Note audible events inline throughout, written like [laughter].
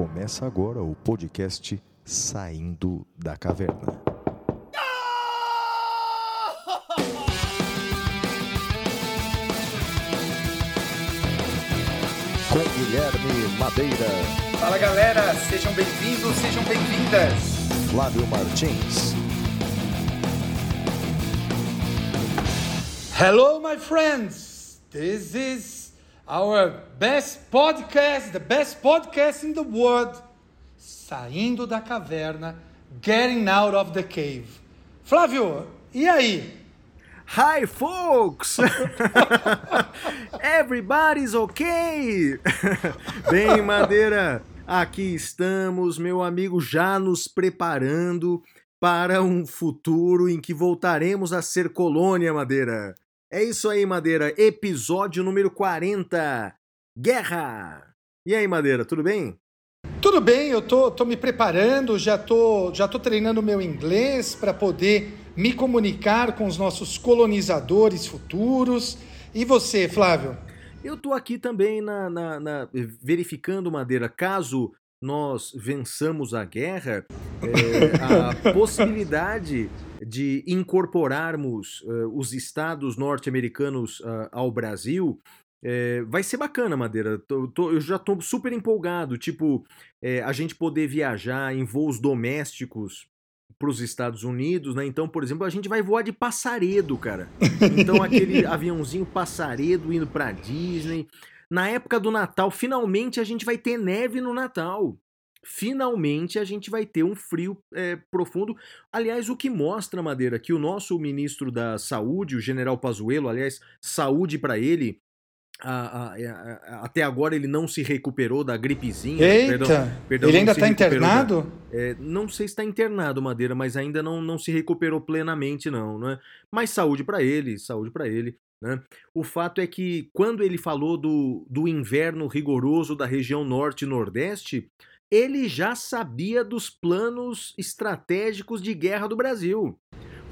Começa agora o podcast Saindo da Caverna. Com Guilherme Madeira, Fala galera, sejam bem-vindos, sejam bem-vindas. Flávio Martins, Hello, my friends. This is our best podcast, the best podcast in the world. Saindo da caverna, getting out of the cave. Flávio, e aí? Hi, folks! [laughs] Everybody's okay! [laughs] Bem, Madeira, aqui estamos, meu amigo, já nos preparando para um futuro em que voltaremos a ser colônia, Madeira. É isso aí, Madeira, episódio número 40: Guerra! E aí, Madeira, tudo bem? Tudo bem, eu tô, tô me preparando, já tô, já tô treinando meu inglês para poder me comunicar com os nossos colonizadores futuros. E você, Flávio? Eu tô aqui também na, na- na- verificando, Madeira, caso nós vençamos a guerra, é, a [laughs] possibilidade de incorporarmos eh, os estados norte-americanos ah, ao Brasil é, vai ser bacana, Madeira. Tô- tô- eu já tô super empolgado. Tipo, é, a gente poder viajar em voos domésticos para os Estados Unidos, né? Então, por exemplo, a gente vai voar de passaredo, cara. Então, aquele [laughs] aviãozinho passaredo indo pra Disney. Na época do Natal, finalmente a gente vai ter neve no Natal. Finalmente a gente vai ter um frio é, profundo. Aliás, o que mostra, Madeira, que o nosso ministro da Saúde, o general Pazuello, aliás, saúde pra ele. a- a- a- até agora ele não se recuperou da gripezinha. Eita, perdão, perdão, ele ainda se tá recuperou da- internado? é, não sei se está internado, Madeira, mas ainda não, não se recuperou plenamente, não, né? Mas saúde para ele, saúde para ele, né? O fato é que quando ele falou do, do inverno rigoroso da região norte e nordeste, ele já sabia dos planos estratégicos de guerra do Brasil.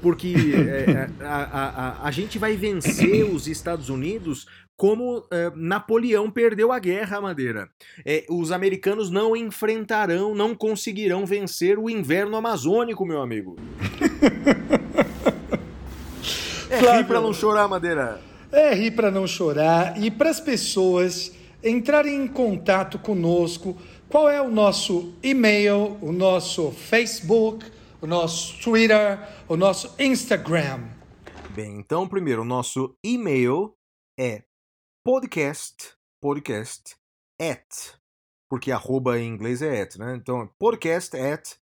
Porque [laughs] é, a, a, a, a gente vai vencer os Estados Unidos como é, Napoleão perdeu a guerra, Madeira. É, os americanos não enfrentarão, não conseguirão vencer o inverno amazônico, meu amigo. [laughs] é rir pra não chorar, Madeira. É rir para não chorar e para as pessoas entrarem em contato conosco. Qual é o nosso e-mail, o nosso Facebook, o nosso Twitter, o nosso Instagram? Bem, então, primeiro, o nosso e-mail é podcast, podcast, at, porque arroba em inglês é at, né? Então, é podcast at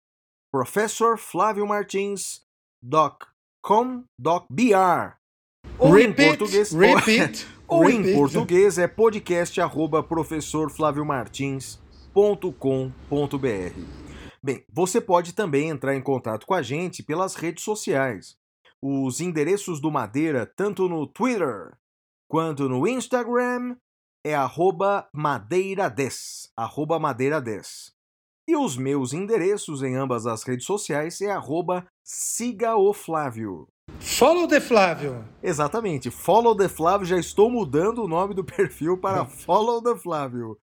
professorflaviomartins.com.br ou em repeat, português, repeat, [laughs] ou em repeat. português é podcast arroba professorflaviomartins.com.br. Bem, você pode também entrar em contato com a gente pelas redes sociais. Os endereços do Madeira, tanto no Twitter quanto no Instagram, é arroba madeira10, arroba madeira10. E os meus endereços em ambas as redes sociais é arroba siga o Flávio. Follow the Flávio. Exatamente. Follow the Flávio, já estou mudando o nome do [laughs] perfil para Follow the Flávio.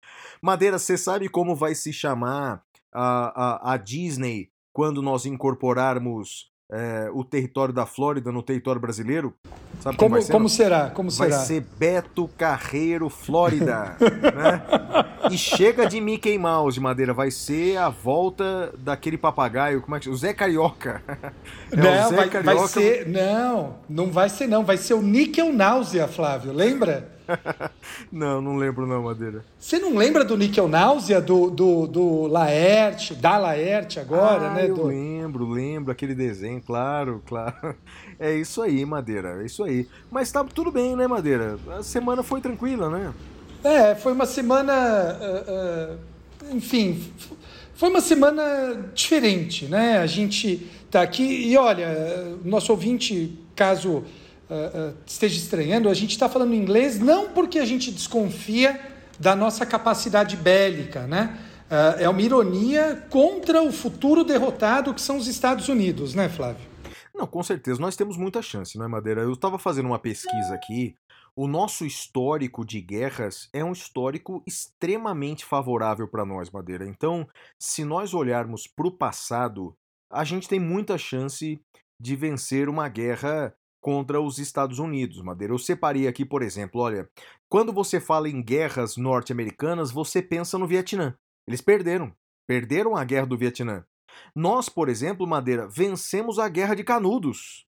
Madeira, você sabe como vai se chamar a, a, a Disney quando nós incorporarmos é, o território da Flórida no território brasileiro? Sabe como, Como, vai ser? como será? Como Vai será? ser Beto Carreiro Flórida, [laughs] né? E chega de Mickey Mouse, Madeira, vai ser a volta daquele papagaio, como é que chama? O Zé Carioca. [laughs] É Não, Zé vai, vai Carioca- ser. Não, não vai ser, não. Vai ser o Níquel Náusea, Flávio. Lembra? [laughs] Não, não lembro não, Madeira. Você não lembra do Níquel Náusea, do, do, do Laerte, da Laerte agora, ah, né? eu Do... lembro, lembro aquele desenho, claro, [laughs] claro. É isso aí, Madeira, é isso aí. Mas tá tudo bem, né, Madeira? A semana foi tranquila, né? É, foi uma semana. ah, ah, enfim, foi uma semana diferente, né? A gente tá aqui e olha, nosso ouvinte, caso ah, esteja estranhando, a gente está falando inglês não porque a gente desconfia da nossa capacidade bélica, né? Ah, é uma ironia contra o futuro derrotado que são os Estados Unidos, né, Flávio? Não, com certeza, nós temos muita chance, não é, Madeira? Eu estava fazendo uma pesquisa aqui. o nosso histórico de guerras é um histórico extremamente favorável para nós, Madeira. Então, se nós olharmos para o passado, a gente tem muita chance de vencer uma guerra contra os Estados Unidos, Madeira. Eu separei aqui, por exemplo, olha, quando você fala em guerras norte-americanas, você pensa no Vietnã. Eles perderam. Perderam a guerra do Vietnã. Nós, por exemplo, Madeira, vencemos a guerra de Canudos.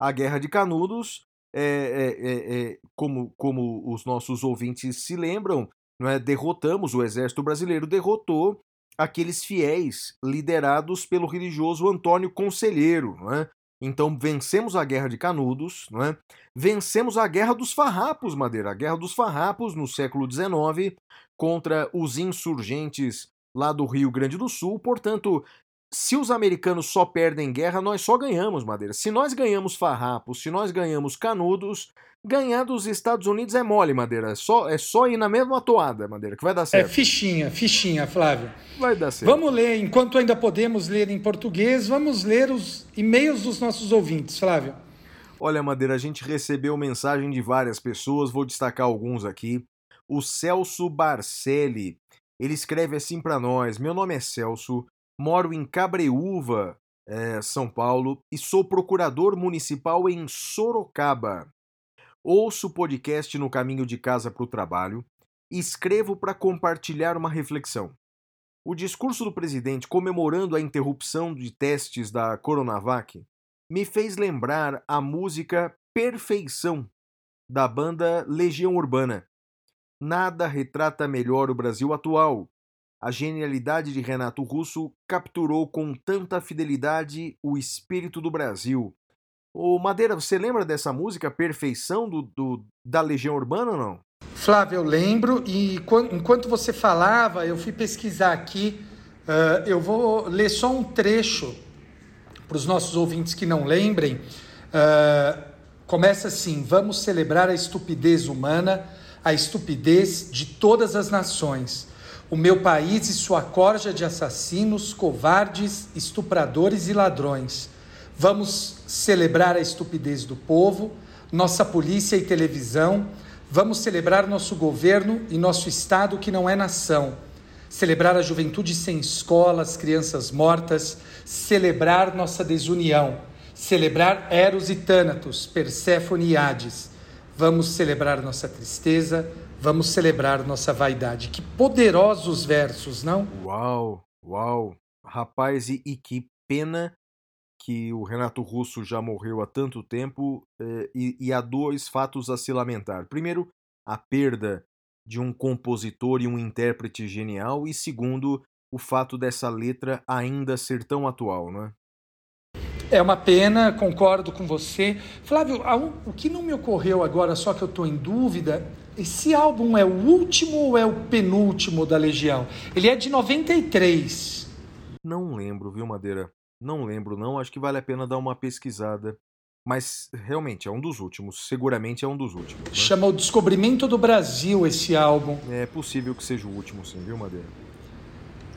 A guerra de Canudos é, é, é, como, como os nossos ouvintes se lembram, não é? derrotamos, o exército brasileiro derrotou aqueles fiéis liderados pelo religioso Antônio Conselheiro. Não é? Então vencemos a Guerra de Canudos, não é? vencemos a Guerra dos Farrapos, Madeira, a Guerra dos Farrapos no século XIX contra os insurgentes lá do Rio Grande do Sul. Portanto, se os americanos só perdem guerra, nós só ganhamos, Madeira. Se nós ganhamos farrapos, se nós ganhamos canudos, ganhar dos Estados Unidos é mole, Madeira. É só, é só ir na mesma toada, Madeira, que vai dar certo. É fichinha, fichinha, Flávio. Vai dar certo. Vamos ler, enquanto ainda podemos ler em português, vamos ler os e-mails dos nossos ouvintes, Flávio. Olha, Madeira, a gente recebeu mensagem de várias pessoas, vou destacar alguns aqui. O Celso Barcelli, ele escreve assim para nós: Meu nome é Celso, Moro em Cabreúva, é, São Paulo, e sou procurador municipal em Sorocaba. Ouço o podcast no caminho de casa para o trabalho e escrevo para compartilhar uma reflexão. O discurso do presidente comemorando a interrupção de testes da Coronavac me fez lembrar a música Perfeição, da banda Legião Urbana. Nada retrata melhor o Brasil atual, a genialidade de Renato Russo capturou com tanta fidelidade o espírito do Brasil. Ô Madeira, você lembra dessa música Perfeição do, do da Legião Urbana ou não? Flávio, eu lembro e enquanto você falava, eu fui pesquisar aqui. Uh, eu vou ler só um trecho para os nossos ouvintes que não lembrem. Uh, começa assim: Vamos celebrar a estupidez humana, a estupidez de todas as nações o meu país e sua corja de assassinos, covardes, estupradores e ladrões. Vamos celebrar a estupidez do povo, nossa polícia e televisão. Vamos celebrar nosso governo e nosso Estado que não é nação. Celebrar a juventude sem escola, as crianças mortas. Celebrar nossa desunião. Celebrar Eros e Tânatos, Perséfone e Hades. Vamos celebrar nossa tristeza, vamos celebrar nossa vaidade. Que poderosos versos, não? Uau, uau. Rapaz, e, e que pena que o Renato Russo já morreu há tanto tempo eh, e, e há dois fatos a se lamentar. Primeiro, a perda de um compositor e um intérprete genial, e segundo, o fato dessa letra ainda ser tão atual, não é? É uma pena, concordo com você. Flávio, o que não me ocorreu agora, só que eu estou em dúvida, esse álbum é o último ou é o penúltimo da Legião? Ele é de 93. Não lembro, viu, Madeira? Não lembro, não. Acho que vale a pena dar uma pesquisada. Mas realmente é um dos últimos. Seguramente é um dos últimos. Né? Chama o Descobrimento do Brasil esse álbum. É possível que seja o último, sim, viu, Madeira?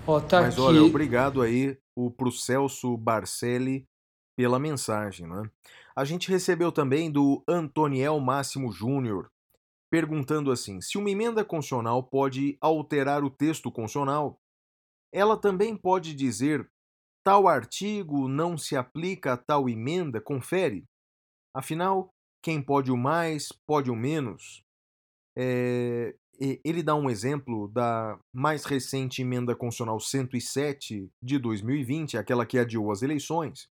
Ó, tá Mas aqui. olha, obrigado aí o, pro Celso Barcelli pela mensagem, né? A gente recebeu também do Antoniel Máximo Júnior perguntando assim: se uma emenda constitucional pode alterar o texto constitucional, ela também pode dizer tal artigo não se aplica a tal emenda, confere. Afinal, quem pode o mais, pode o menos. É, ele dá um exemplo da mais recente emenda constitucional 107 de 2020, aquela que adiou as eleições,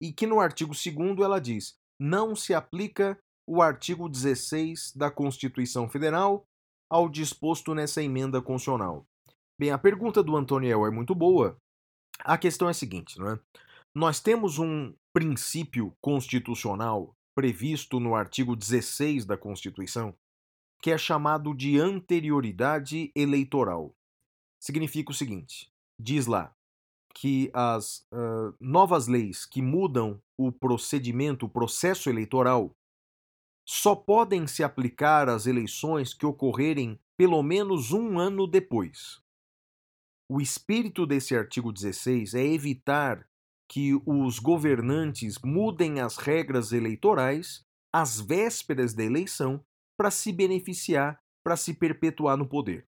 e que no artigo 2 ela diz: não se aplica o artigo 16 da Constituição Federal ao disposto nessa emenda constitucional. Bem, a pergunta do Antoniel é muito boa. A questão é a seguinte, não é? Nós temos um princípio constitucional previsto no artigo 16 da Constituição, que é chamado de anterioridade eleitoral. Significa o seguinte: diz lá que as uh, novas leis que mudam o procedimento, o processo eleitoral, só podem se aplicar às eleições que ocorrerem pelo menos um ano depois. O espírito desse artigo 16 é evitar que os governantes mudem as regras eleitorais às vésperas da eleição para se beneficiar, para se perpetuar no poder.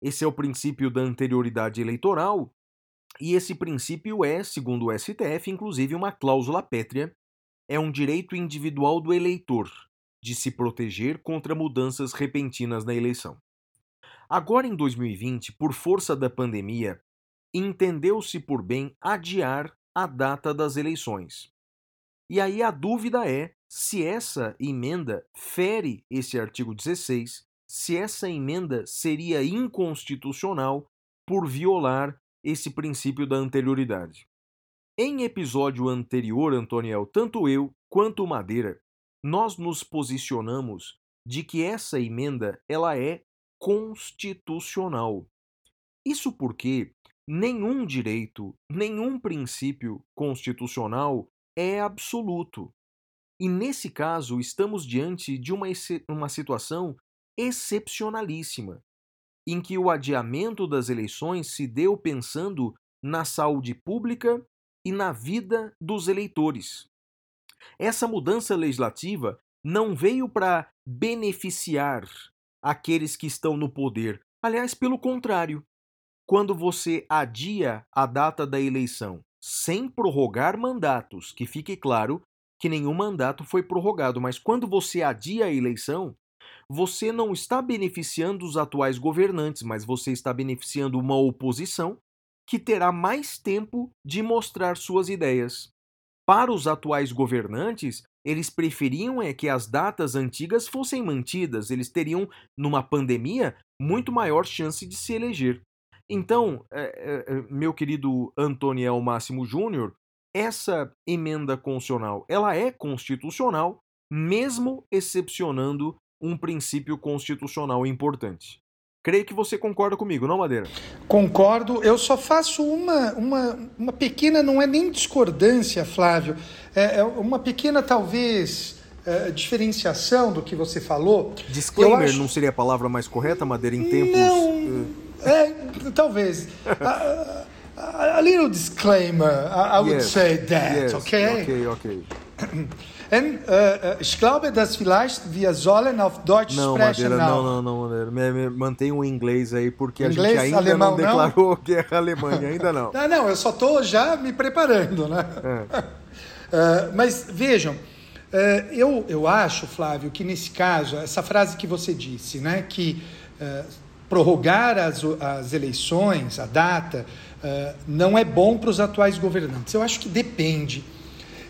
Esse é o princípio da anterioridade eleitoral, e esse princípio é, segundo o STF, inclusive uma cláusula pétrea, é um direito individual do eleitor de se proteger contra mudanças repentinas na eleição. Agora, em 2020, por força da pandemia, entendeu-se por bem adiar a data das eleições. E aí a dúvida é se essa emenda fere esse artigo 16, se essa emenda seria inconstitucional por violar esse princípio da anterioridade. Em episódio anterior, Antoniel, tanto eu quanto Madeira, nós nos posicionamos de que essa emenda ela é constitucional. Isso porque nenhum direito, nenhum princípio constitucional é absoluto. E nesse caso, estamos diante de uma, uma situação excepcionalíssima, em que o adiamento das eleições se deu pensando na saúde pública e na vida dos eleitores. Essa mudança legislativa não veio para beneficiar aqueles que estão no poder. Aliás, pelo contrário, quando você adia a data da eleição sem prorrogar mandatos, que fique claro que nenhum mandato foi prorrogado, mas quando você adia a eleição, você não está beneficiando os atuais governantes, mas você está beneficiando uma oposição que terá mais tempo de mostrar suas ideias. Para os atuais governantes, eles preferiam é que as datas antigas fossem mantidas, eles teriam, numa pandemia, muito maior chance de se eleger. Então, é, é, meu querido Antoniel Máximo Júnior, essa emenda constitucional, ela é constitucional, mesmo excepcionando um princípio constitucional importante. Creio que você concorda comigo, não, Madeira? Concordo. Eu só faço uma, uma, uma pequena, não é nem discordância, Flávio, é, é uma pequena, talvez, é, diferenciação do que você falou. Disclaimer acho... não seria a palavra mais correta, Madeira, em tempos. Não, é, talvez. [laughs] a, a, a, little disclaimer, I, I would yes, say that, yes, okay? Okay, okay. [clears throat] And, uh, ich glaube, dass vielleicht wir sollen auf Deutsch não, sprechen. Madeira, não, não, não, Madeira. Me, me, mantenha o inglês aí, porque inglês, a gente ainda alemão, não declarou não? [laughs] guerra à Alemanha, ainda não. [laughs] não, não, eu só estou já me preparando, né? É. uh, mas vejam, uh, eu, eu acho, Flávio, que nesse caso, essa frase que você disse, né, que uh, prorrogar as, as eleições, a data, não é bom para os atuais governantes. Eu acho que depende.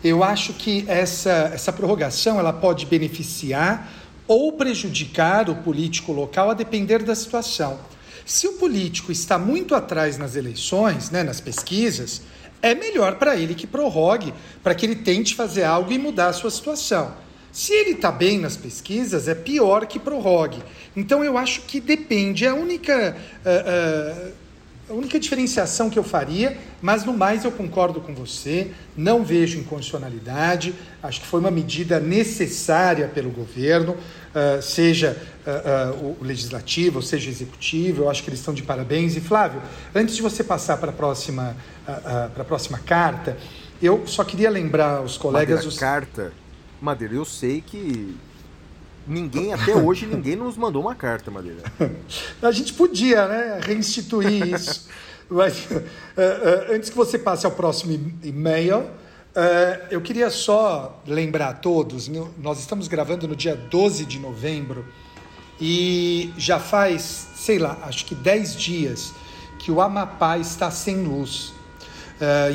Eu acho que essa, essa prorrogação ela pode beneficiar ou prejudicar o político local a depender da situação. Se o político está muito atrás nas eleições, né, nas pesquisas, é melhor para ele que prorrogue, para que ele tente fazer algo e mudar a sua situação. Se ele está bem nas pesquisas, é pior que prorrogue. Então eu acho que depende. A única uh, uh, a única diferenciação que eu faria, mas no mais eu concordo com você, não vejo inconstitucionalidade, acho que foi uma medida necessária pelo governo, uh, seja uh, uh, o legislativo, seja o executivo, eu acho que eles estão de parabéns. E Flávio, antes de você passar para a próxima, para a próxima carta, eu só queria lembrar aos colegas. Madeira, os... carta. Madeira, eu sei que Ninguém, até hoje, ninguém nos mandou uma carta, Madeira. [laughs] A gente podia, né, reinstituir [laughs] isso. Mas, uh, uh, antes que você passe ao próximo e-mail, uh, eu queria só lembrar a todos: nós estamos gravando no dia 12 de novembro e já faz, sei lá, acho que 10 dias que o Amapá está sem luz.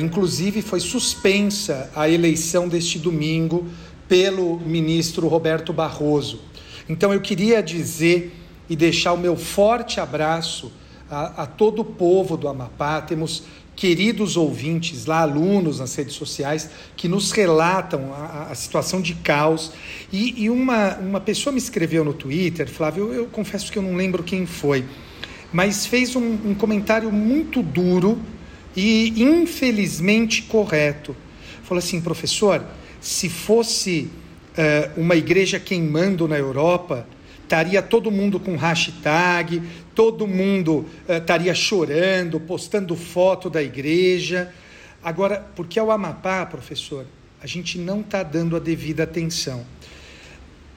Inclusive, foi suspensa a eleição deste domingo pelo ministro Roberto Barroso. Então eu queria dizer e deixar o meu forte abraço a, a todo o povo do Amapá. Temos queridos ouvintes lá, alunos nas redes sociais, que nos relatam a, a situação de caos. E, e, uma, uma pessoa me escreveu no Twitter, Flávio, eu, eu confesso que eu não lembro quem foi, mas fez um, um comentário muito duro e infelizmente correto. Falou assim, professor, se fosse uh, uma igreja queimando na Europa, estaria todo mundo com hashtag, todo mundo uh, estaria chorando, postando foto da igreja. Agora, porque é o Amapá, professor, a gente não está dando a devida atenção.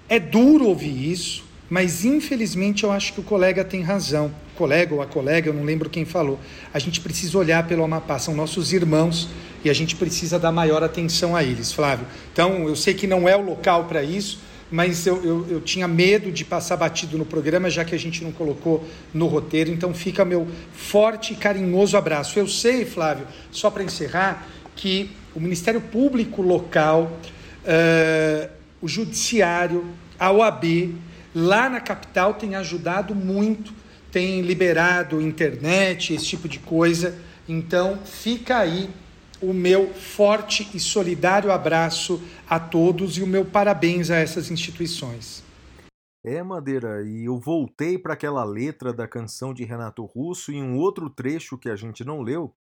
É duro ouvir isso, mas infelizmente eu acho que o colega tem razão. Colega ou a colega, eu não lembro quem falou. A gente precisa olhar pelo Amapá, são nossos irmãos e a gente precisa dar maior atenção a eles, Flávio. Então, eu sei que não é o local para isso, mas eu, eu, eu, tinha medo de passar batido no programa, já que a gente não colocou no roteiro. Então, fica meu forte e carinhoso abraço. Eu sei, Flávio, só para encerrar, que o Ministério Público local, uh, o Judiciário, a OAB, lá na capital tem ajudado muito, tem liberado internet, esse tipo de coisa. Então, fica aí o meu forte e solidário abraço a todos e o meu parabéns a essas instituições. É, Madeira, e eu voltei para aquela letra da canção de Renato Russo e um outro trecho que a gente não leu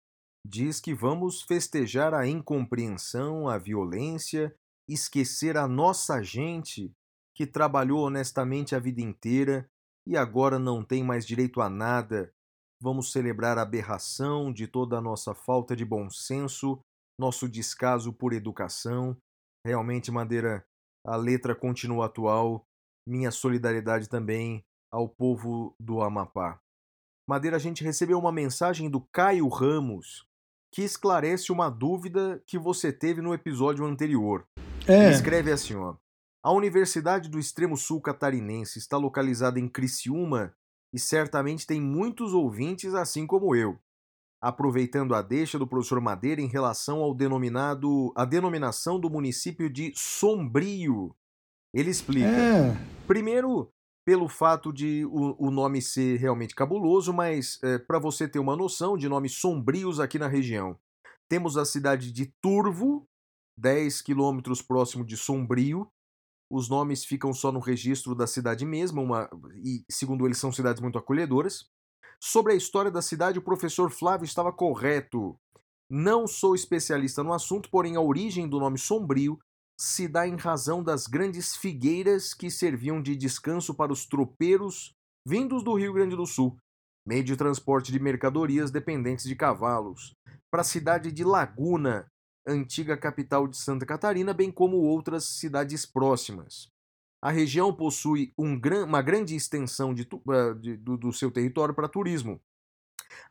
diz que vamos festejar a incompreensão, a violência, esquecer a nossa gente que trabalhou honestamente a vida inteira e agora não tem mais direito a nada. Vamos celebrar a aberração de toda a nossa falta de bom senso, nosso descaso por educação. Realmente, Madeira, a letra continua atual. Minha solidariedade também ao povo do Amapá. Madeira, a gente recebeu uma mensagem do Caio Ramos que esclarece uma dúvida que você teve no episódio anterior. É. Ele escreve assim, ó. A Universidade do Extremo Sul Catarinense está localizada em Criciúma e certamente tem muitos ouvintes assim como eu. Aproveitando a deixa do professor Madeira em relação ao denominado a denominação do município de Sombrio. Ele explica. É. Primeiro, pelo fato de o, o, nome ser realmente cabuloso, mas é, para você ter uma noção de nomes sombrios aqui na região. Temos a cidade de Turvo, 10 quilômetros próximo de Sombrio, os nomes ficam só no registro da cidade mesma, uma, e segundo eles são cidades muito acolhedoras. Sobre a história da cidade, o professor Flávio estava correto. Não sou especialista no assunto, porém a origem do nome Sombrio se dá em razão das grandes figueiras que serviam de descanso para os tropeiros vindos do Rio Grande do Sul, meio de transporte de mercadorias dependentes de cavalos, para a cidade de Laguna, antiga capital de Santa Catarina, bem como outras cidades próximas. A região possui um gran, uma grande extensão de, uh, de, do, do seu território para turismo.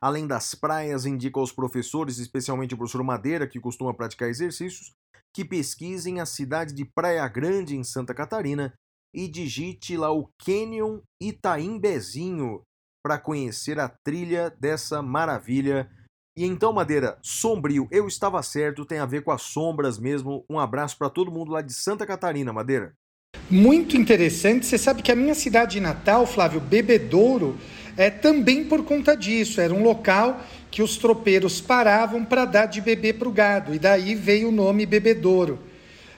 Além das praias, indica aos professores, especialmente o professor Madeira, que costuma praticar exercícios, que pesquisem a cidade de Praia Grande, em Santa Catarina, e digite lá o Canyon Itaimbezinho para conhecer a trilha dessa maravilha e então, Madeira, sombrio, eu estava certo, tem a ver com as sombras mesmo. Um abraço para todo mundo lá de Santa Catarina, Madeira. Muito interessante. Você sabe que a minha cidade natal, Flávio, Bebedouro, é também por conta disso. Era um local que os tropeiros paravam para dar de beber para o gado. E daí veio o nome Bebedouro.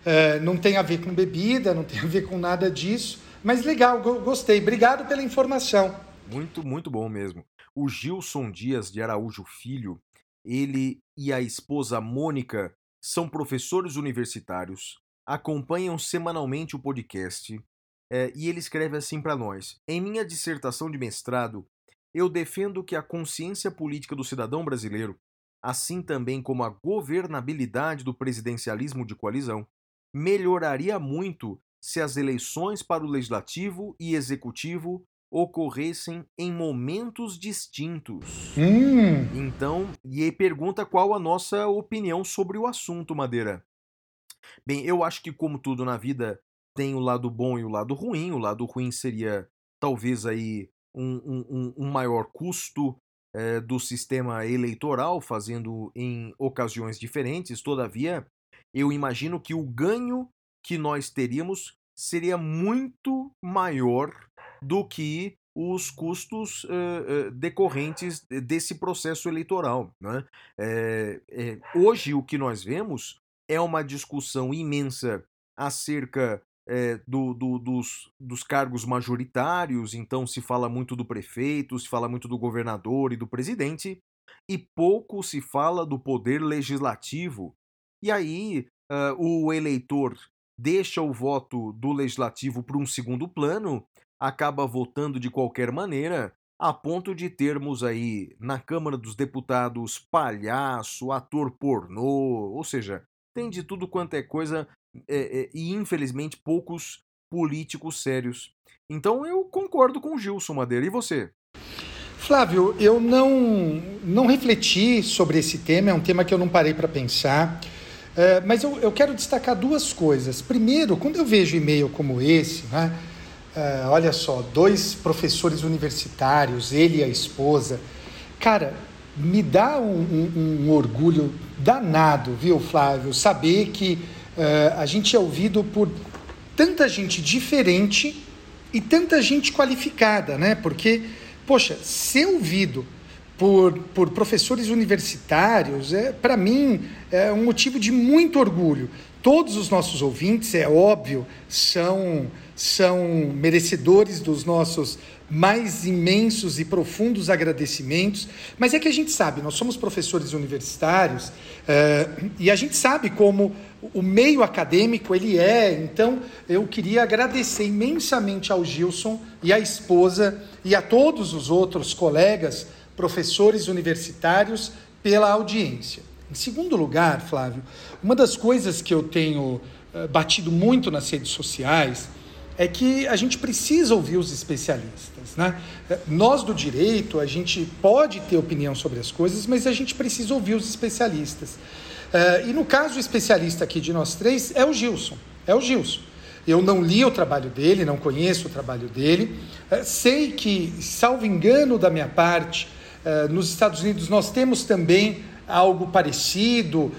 É, não tem a ver com bebida, não tem a ver com nada disso. Mas legal, gostei. Obrigado pela informação. Muito, muito bom mesmo. O Gilson Dias de Araújo Filho ele e a esposa Mônica são professores universitários, acompanham semanalmente o podcast é, e ele escreve assim para nós: Em minha dissertação de mestrado, eu defendo que a consciência política do cidadão brasileiro, assim também como a governabilidade do presidencialismo de coalizão, melhoraria muito se as eleições para o legislativo e executivo ocorressem em momentos distintos. Hum. Então, e aí pergunta qual a nossa opinião sobre o assunto, Madeira. Bem, eu acho que como tudo na vida tem o lado bom e o lado ruim. O lado ruim seria talvez aí um, um, um maior custo é, do sistema eleitoral, fazendo em ocasiões diferentes. Todavia, eu imagino que o ganho que nós teríamos seria muito maior do que os custos uh, uh, decorrentes desse processo eleitoral. Né? É, é, hoje, o que nós vemos é uma discussão imensa acerca é, do, do, dos, dos cargos majoritários, então se fala muito do prefeito, se fala muito do governador e do presidente, e pouco se fala do poder legislativo. E aí uh, o eleitor deixa o voto do legislativo para um segundo plano acaba votando de qualquer maneira, a ponto de termos aí na Câmara dos Deputados palhaço, ator pornô, ou seja, tem de tudo quanto é coisa é, é, e infelizmente poucos políticos sérios. Então eu concordo com o Gilson Madeira. E você? Flávio, eu não, não refleti sobre esse tema, é um tema que eu não parei para pensar. É, mas eu, eu quero destacar duas coisas. Primeiro, quando eu vejo e-mail como esse, né, é, olha só, dois professores universitários, ele e a esposa, cara, me dá um, um, um orgulho danado, viu, Flávio, saber que é, a gente é ouvido por tanta gente diferente e tanta gente qualificada, né? Porque, poxa, ser ouvido por, por professores universitários, é, para mim, é um motivo de muito orgulho. Todos os nossos ouvintes, é óbvio, são, são merecedores dos nossos mais imensos e profundos agradecimentos, mas é que a gente sabe, nós somos professores universitários é, e a gente sabe como o meio acadêmico ele é. Então, eu queria agradecer imensamente ao Gilson e à esposa e a todos os outros colegas professores universitários pela audiência. Em segundo lugar, Flávio, uma das coisas que eu tenho uh, batido muito nas redes sociais é que a gente precisa ouvir os especialistas. Né? Eh, nós do direito, a gente pode ter opinião sobre as coisas, mas a gente precisa ouvir os especialistas. Uh, e no caso, o especialista aqui de nós três é o Gilson. É o Gilson. Eu não li o trabalho dele, não conheço o trabalho dele. Uh, sei que, salvo engano da minha parte, eh, nos Estados Unidos nós temos também algo parecido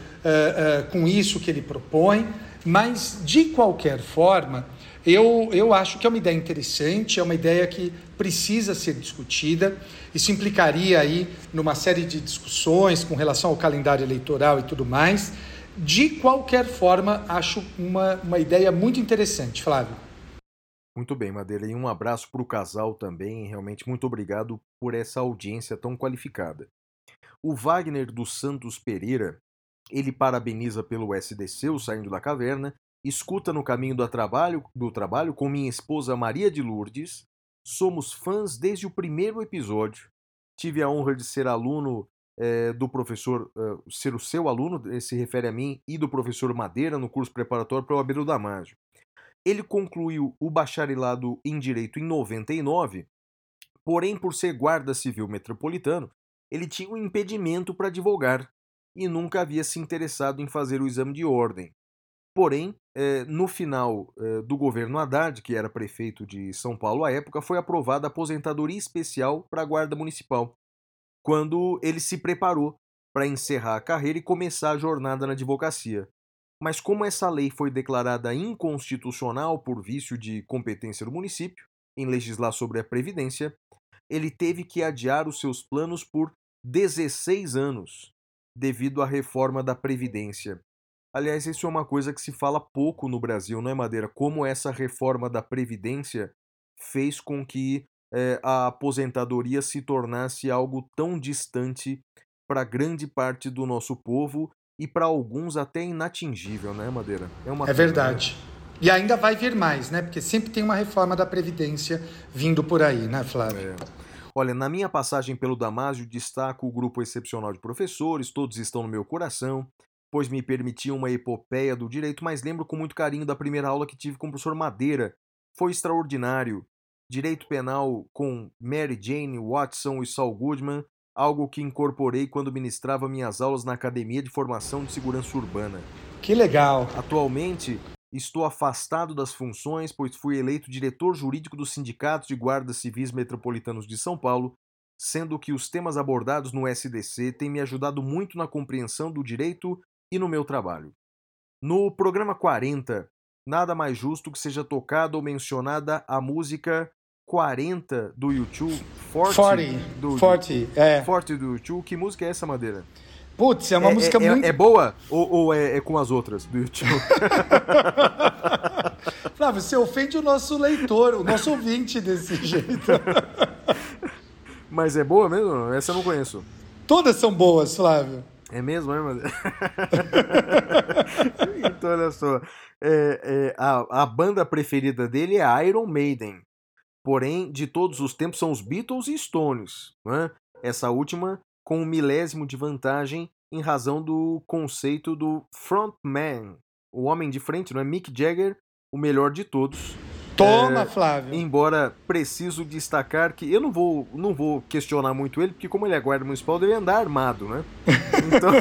com isso que ele propõe, mas de qualquer forma, eu, eu acho que é uma ideia interessante, é uma ideia que precisa ser discutida. Isso implicaria aí numa série de discussões com relação ao calendário eleitoral e tudo mais. De qualquer forma, acho uma, uma ideia muito interessante, Flávio. Muito bem, Madeira. E um abraço para o casal também. Realmente, muito obrigado por essa audiência tão qualificada. O Wagner dos Santos Pereira, ele parabeniza pelo SDC, o Saindo da Caverna, escuta no caminho do trabalho, do trabalho com minha esposa Maria de Lourdes. Somos fãs desde o primeiro episódio. Tive a honra de ser aluno é, do professor, uh, ser o seu aluno, se refere a mim, e do professor Madeira no curso preparatório para o Abelo Damásio. Ele concluiu o bacharelado em Direito em 99, porém, por ser guarda civil metropolitano, ele tinha um impedimento para advogar e nunca havia se interessado em fazer o exame de ordem. Porém, eh, no final eh, do governo Haddad, que era prefeito de São Paulo à época, foi aprovada a aposentadoria especial para a Guarda Municipal, quando ele se preparou para encerrar a carreira e começar a jornada na advocacia. Mas como essa lei foi declarada inconstitucional por vício de competência do município em legislar sobre a previdência, ele teve que adiar os seus planos por 16 anos, devido à reforma da previdência. Aliás, isso é uma coisa que se fala pouco no Brasil, não é, Madeira? Como essa reforma da previdência fez com que é, a aposentadoria se tornasse algo tão distante para grande parte do nosso povo e para alguns até inatingível, né, Madeira? É, uma é verdade. Né? E ainda vai vir mais, né? Porque sempre tem uma reforma da Previdência vindo por aí, né, Flávio? É. Olha, na minha passagem pelo Damásio, destaco o grupo excepcional de professores, todos estão no meu coração, pois me permitiam uma epopeia do direito, mas lembro com muito carinho da primeira aula que tive com o professor Madeira. Foi extraordinário. Direito penal com Mary Jane Watson e Saul Goodman algo que incorporei quando ministrava minhas aulas na Academia de Formação de Segurança Urbana. Que legal! Atualmente, estou afastado das funções, pois fui eleito diretor jurídico do Sindicato de Guardas Civis Metropolitanos de São Paulo, sendo que os temas abordados no SDC têm me ajudado muito na compreensão do direito e no meu trabalho. No programa 40, nada mais justo que seja tocada ou mencionada a música 40 do YouTube. 40, 40 do 40, é. 40 do YouTube. Que música é essa, Madeira? Putz, é uma é, música é, muito. É boa ou, ou é, é, com as outras do YouTube? [laughs] Flávio, você ofende o nosso leitor, o nosso ouvinte desse [laughs] jeito. Mas é boa mesmo? Essa eu não conheço. Todas são boas, Flávio. É mesmo, é, Madeira? [laughs] [laughs] então, olha só. É, é, a, a banda preferida dele é Iron Maiden porém de todos os tempos são os Beatles e Stones. Né? Essa última com um milésimo de vantagem em razão do conceito do frontman, o homem de frente, não é Mick Jagger, o melhor de todos. Toma, é, Flávio. Embora preciso destacar que eu não vou, não vou questionar muito ele, porque como ele é guarda municipal, deve andar armado, né? Então,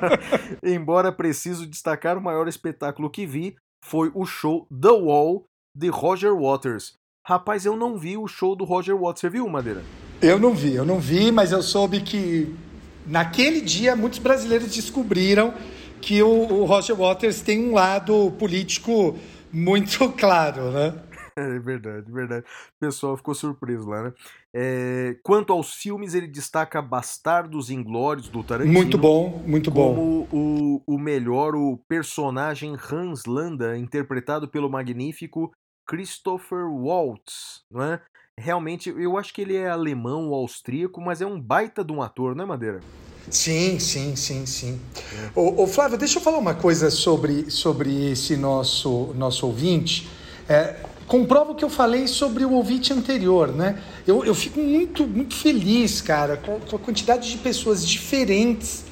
[laughs] embora preciso destacar o maior espetáculo que vi foi o show The Wall de Roger Waters. Rapaz, eu não vi o show do Roger Waters. Você viu, Madeira? Eu não vi, eu não vi, mas eu soube que naquele dia muitos brasileiros descobriram que o, o Roger Waters tem um lado político muito [laughs] claro, né? [laughs] É verdade, verdade. O pessoal ficou surpreso lá, né? É, quanto aos filmes, ele destaca Bastardos Inglórios do Tarantino. Muito bom, muito bom. Como o, o melhor, o personagem Hans Landa, interpretado pelo magnífico Christopher Waltz, não é? Realmente, eu acho que ele é alemão ou austríaco, mas é um baita de um ator, não é, Madeira? Sim, sim, sim, sim. É. Ô, ô, Flávio, deixa eu falar uma coisa sobre, sobre esse nosso, nosso ouvinte. É, comprova o que eu falei sobre o ouvinte anterior, né? Eu, eu fico muito, muito feliz, cara, com, com a quantidade de pessoas diferentes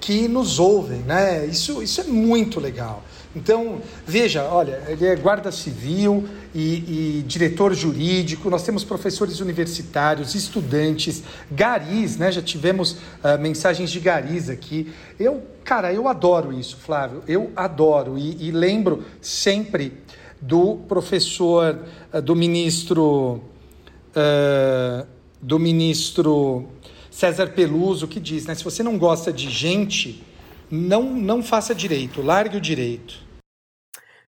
que nos ouvem, né? Isso, isso é muito legal. Então, veja, olha, ele é guarda civil e, e, diretor jurídico, nós temos professores universitários, estudantes, garis, né? Já tivemos uh, mensagens de garis aqui. Eu, cara, eu adoro isso, Flávio, eu adoro e, e lembro sempre do professor, uh, do ministro, uh, do ministro César Peluso, que diz, né? Se você não gosta de gente, não, não faça direito, largue o direito.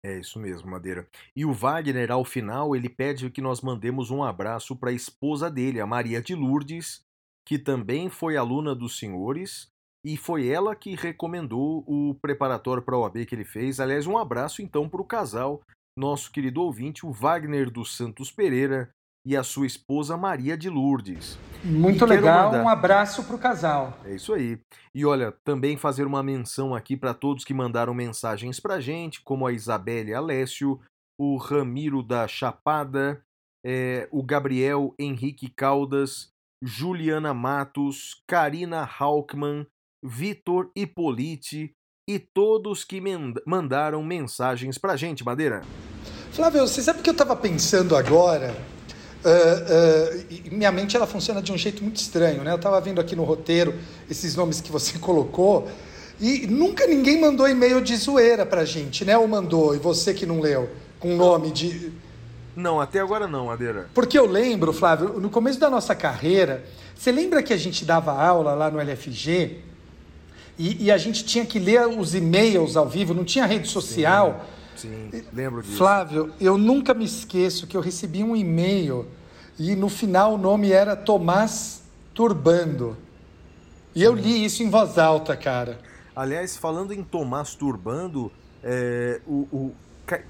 É isso mesmo, Madeira. E o Wagner, ao final, ele pede que nós mandemos um abraço para a esposa dele, a Maria de Lourdes, que também foi aluna dos senhores, e foi ela que recomendou o preparatório para a OAB que ele fez. Aliás, um abraço então para o casal, nosso querido ouvinte, o Wagner dos Santos Pereira e a sua esposa Maria de Lourdes. Muito legal, mandar... um abraço para o casal. É isso aí. E olha, também fazer uma menção aqui para todos que mandaram mensagens para gente, como a Isabelle Alessio, o Ramiro da Chapada, é, o Gabriel Henrique Caldas, Juliana Matos, Karina Halkman, Vitor Ipolite e todos que mandaram mensagens para gente, Madeira. Flávio, você sabe o que eu estava pensando agora? Uh, uh, minha mente ela funciona de um jeito muito estranho, né? Eu estava vendo aqui no roteiro esses nomes que você [laughs] colocou e nunca ninguém mandou e-mail de zoeira pra gente, né? Ou mandou, e você que não leu, com nome de... Não, até agora não, Madeira. Porque eu lembro, Flávio, no começo da nossa carreira, você lembra que a gente dava aula lá no LFG e, e a gente tinha que ler os e-mails ao vivo, não tinha rede social... Sim Sim, lembro disso. Flávio, eu nunca me esqueço que eu recebi um e-mail e no final o nome era Tomás Turbando. E Sim. eu li isso em voz alta, cara. Aliás, falando em Tomás Turbando, é, o, o,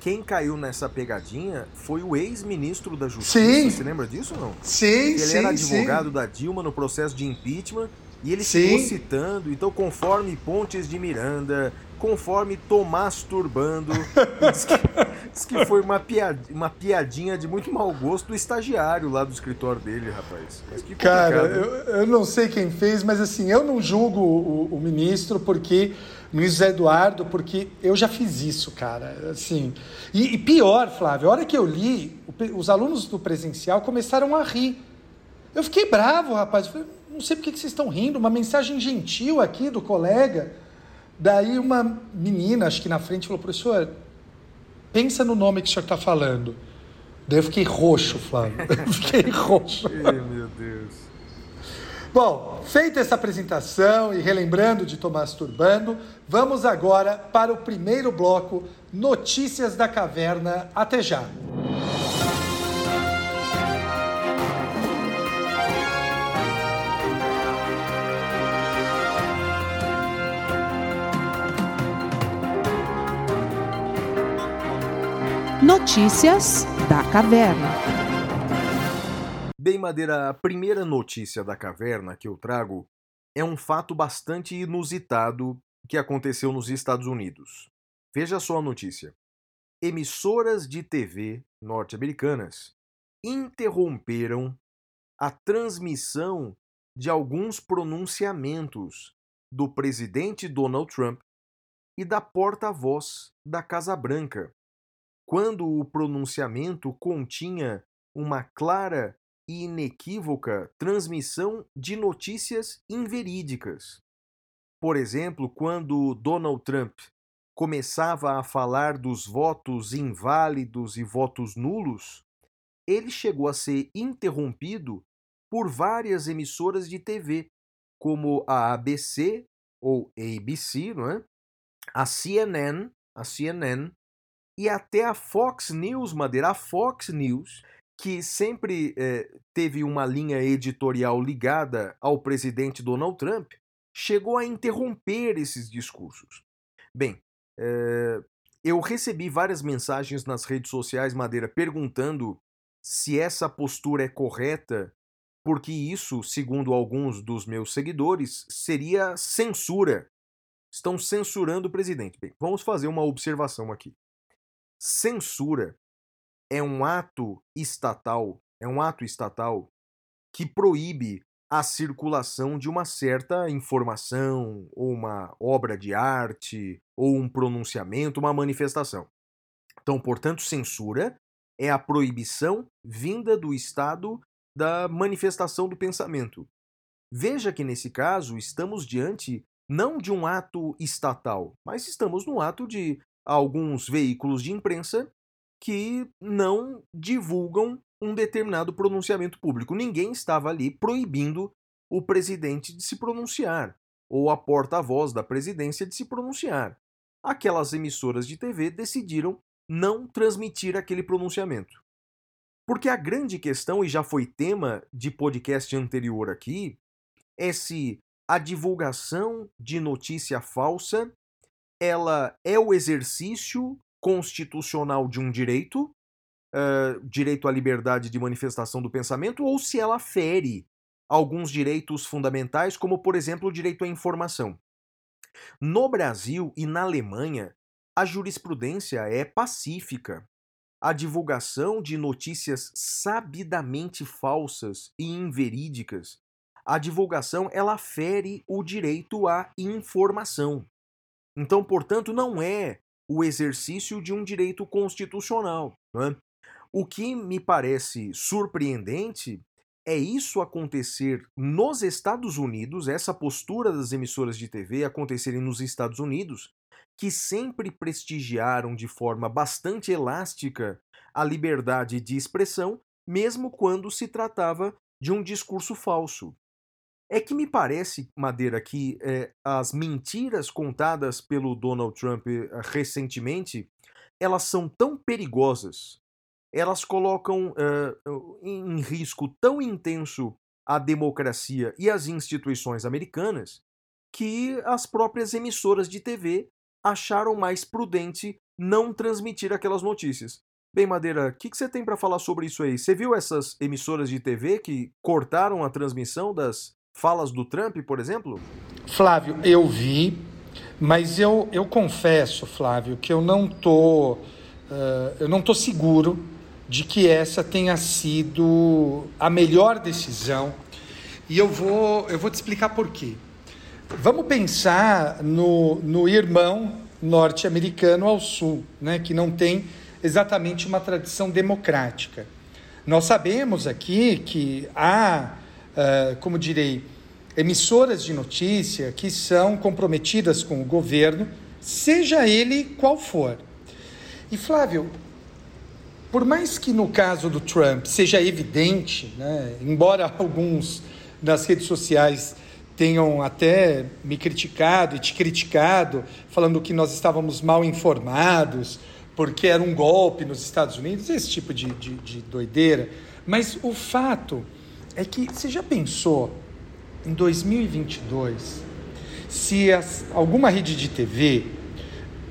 quem caiu nessa pegadinha foi o ex-ministro da Justiça. Sim. Você lembra disso ou não? Sim, Ele sim. Ele era advogado sim. da Dilma no processo de impeachment e ele ficou citando, então, conforme Pontes de Miranda, conforme Tomás Turbando. [laughs] Diz que, diz que foi uma, piad, uma piadinha de muito mau gosto do estagiário lá do escritório dele, rapaz. Cara, eu, eu, não sei quem fez, mas assim, eu não julgo o, o, ministro porque. O ministro Zé Eduardo, porque eu já fiz isso, cara. Assim. E, e pior, Flávio, a hora que eu li, os alunos do presencial começaram a rir. Eu fiquei bravo, rapaz. Eu falei, não sei por que vocês estão rindo, uma mensagem gentil aqui do colega. Daí uma menina, acho que na frente, falou, professor, pensa no nome que o senhor está falando. Daí eu fiquei roxo, Flávio. [laughs] Eu fiquei roxo. Ai, meu Deus. Bom, feita essa apresentação e relembrando de Tomás Turbando, vamos agora para o primeiro bloco Notícias da Caverna. Até já! Notícias da Caverna. Bem, Madeira, a primeira notícia da caverna que eu trago é um fato bastante inusitado que aconteceu nos Estados Unidos. Veja só a notícia. Emissoras de TV norte-americanas interromperam a transmissão de alguns pronunciamentos do presidente Donald Trump e da porta-voz da Casa Branca, quando o pronunciamento continha uma clara e inequívoca transmissão de notícias inverídicas. Por exemplo, quando Donald Trump começava a falar dos votos inválidos e votos nulos, ele chegou a ser interrompido por várias emissoras de TV, como a ABC ou ABC, não é? a CNN, a CNN e até a Fox News, Madeira. A Fox News, que sempre eh, teve uma linha editorial ligada ao presidente Donald Trump, chegou a interromper esses discursos. Bem, eh, eu recebi várias mensagens nas redes sociais, Madeira, perguntando se essa postura é correta, porque isso, segundo alguns dos meus seguidores, seria censura. Estão censurando o presidente. Bem, vamos fazer uma observação aqui. Censura é um ato estatal, é um ato estatal que proíbe a circulação de uma certa informação, ou uma obra de arte, ou um pronunciamento, uma manifestação. Então, portanto, censura é a proibição vinda do Estado da manifestação do pensamento. Veja que nesse caso estamos diante não de um ato estatal, mas estamos no ato de alguns veículos de imprensa que não divulgam um determinado pronunciamento público. Ninguém estava ali proibindo o presidente de se pronunciar, ou a porta-voz da presidência de se pronunciar. Aquelas emissoras de TV decidiram não transmitir aquele pronunciamento. Porque a grande questão, e já foi tema de podcast anterior aqui, é se a divulgação de notícia falsa ela é o exercício constitucional de um direito, uh, direito à liberdade de manifestação do pensamento, ou se ela fere alguns direitos fundamentais, como, por exemplo, o direito à informação. No Brasil e na Alemanha, a jurisprudência é pacífica. A divulgação de notícias sabidamente falsas e inverídicas, a divulgação ela fere o direito à informação. Então, portanto, não é o exercício de um direito constitucional. É? O que me parece surpreendente é isso acontecer nos Estados Unidos, essa postura das emissoras de TV acontecerem nos Estados Unidos, que sempre prestigiaram de forma bastante elástica a liberdade de expressão, mesmo quando se tratava de um discurso falso. É que me parece, Madeira, que é, as mentiras contadas pelo Donald Trump eh, recentemente, elas são tão perigosas, elas colocam uh, em risco tão intenso a democracia e as instituições americanas, que as próprias emissoras de TV acharam mais prudente não transmitir aquelas notícias. Bem, Madeira, o que, que, você tem para falar sobre isso aí? Você viu essas emissoras de TV que cortaram a transmissão das falas do Trump, por exemplo? Flávio, eu vi, mas eu, eu confesso, Flávio, que eu não tô, uh, eu não tô seguro de que essa tenha sido a melhor decisão. E eu vou, eu vou te explicar por quê. Vamos pensar no, no irmão norte-americano ao sul, né, que não tem exatamente uma tradição democrática. Nós sabemos aqui que há uh, como direi, emissoras de notícia que são comprometidas com o governo, seja ele qual for. E Flávio, por mais que no caso do Trump seja evidente, né, embora [laughs] alguns nas redes sociais tenham até me criticado e te criticado, falando que nós estávamos mal informados, porque era um golpe nos Estados Unidos, esse tipo de, de, de doideira. Mas o fato é que você já pensou em 2022 se as, alguma rede de TV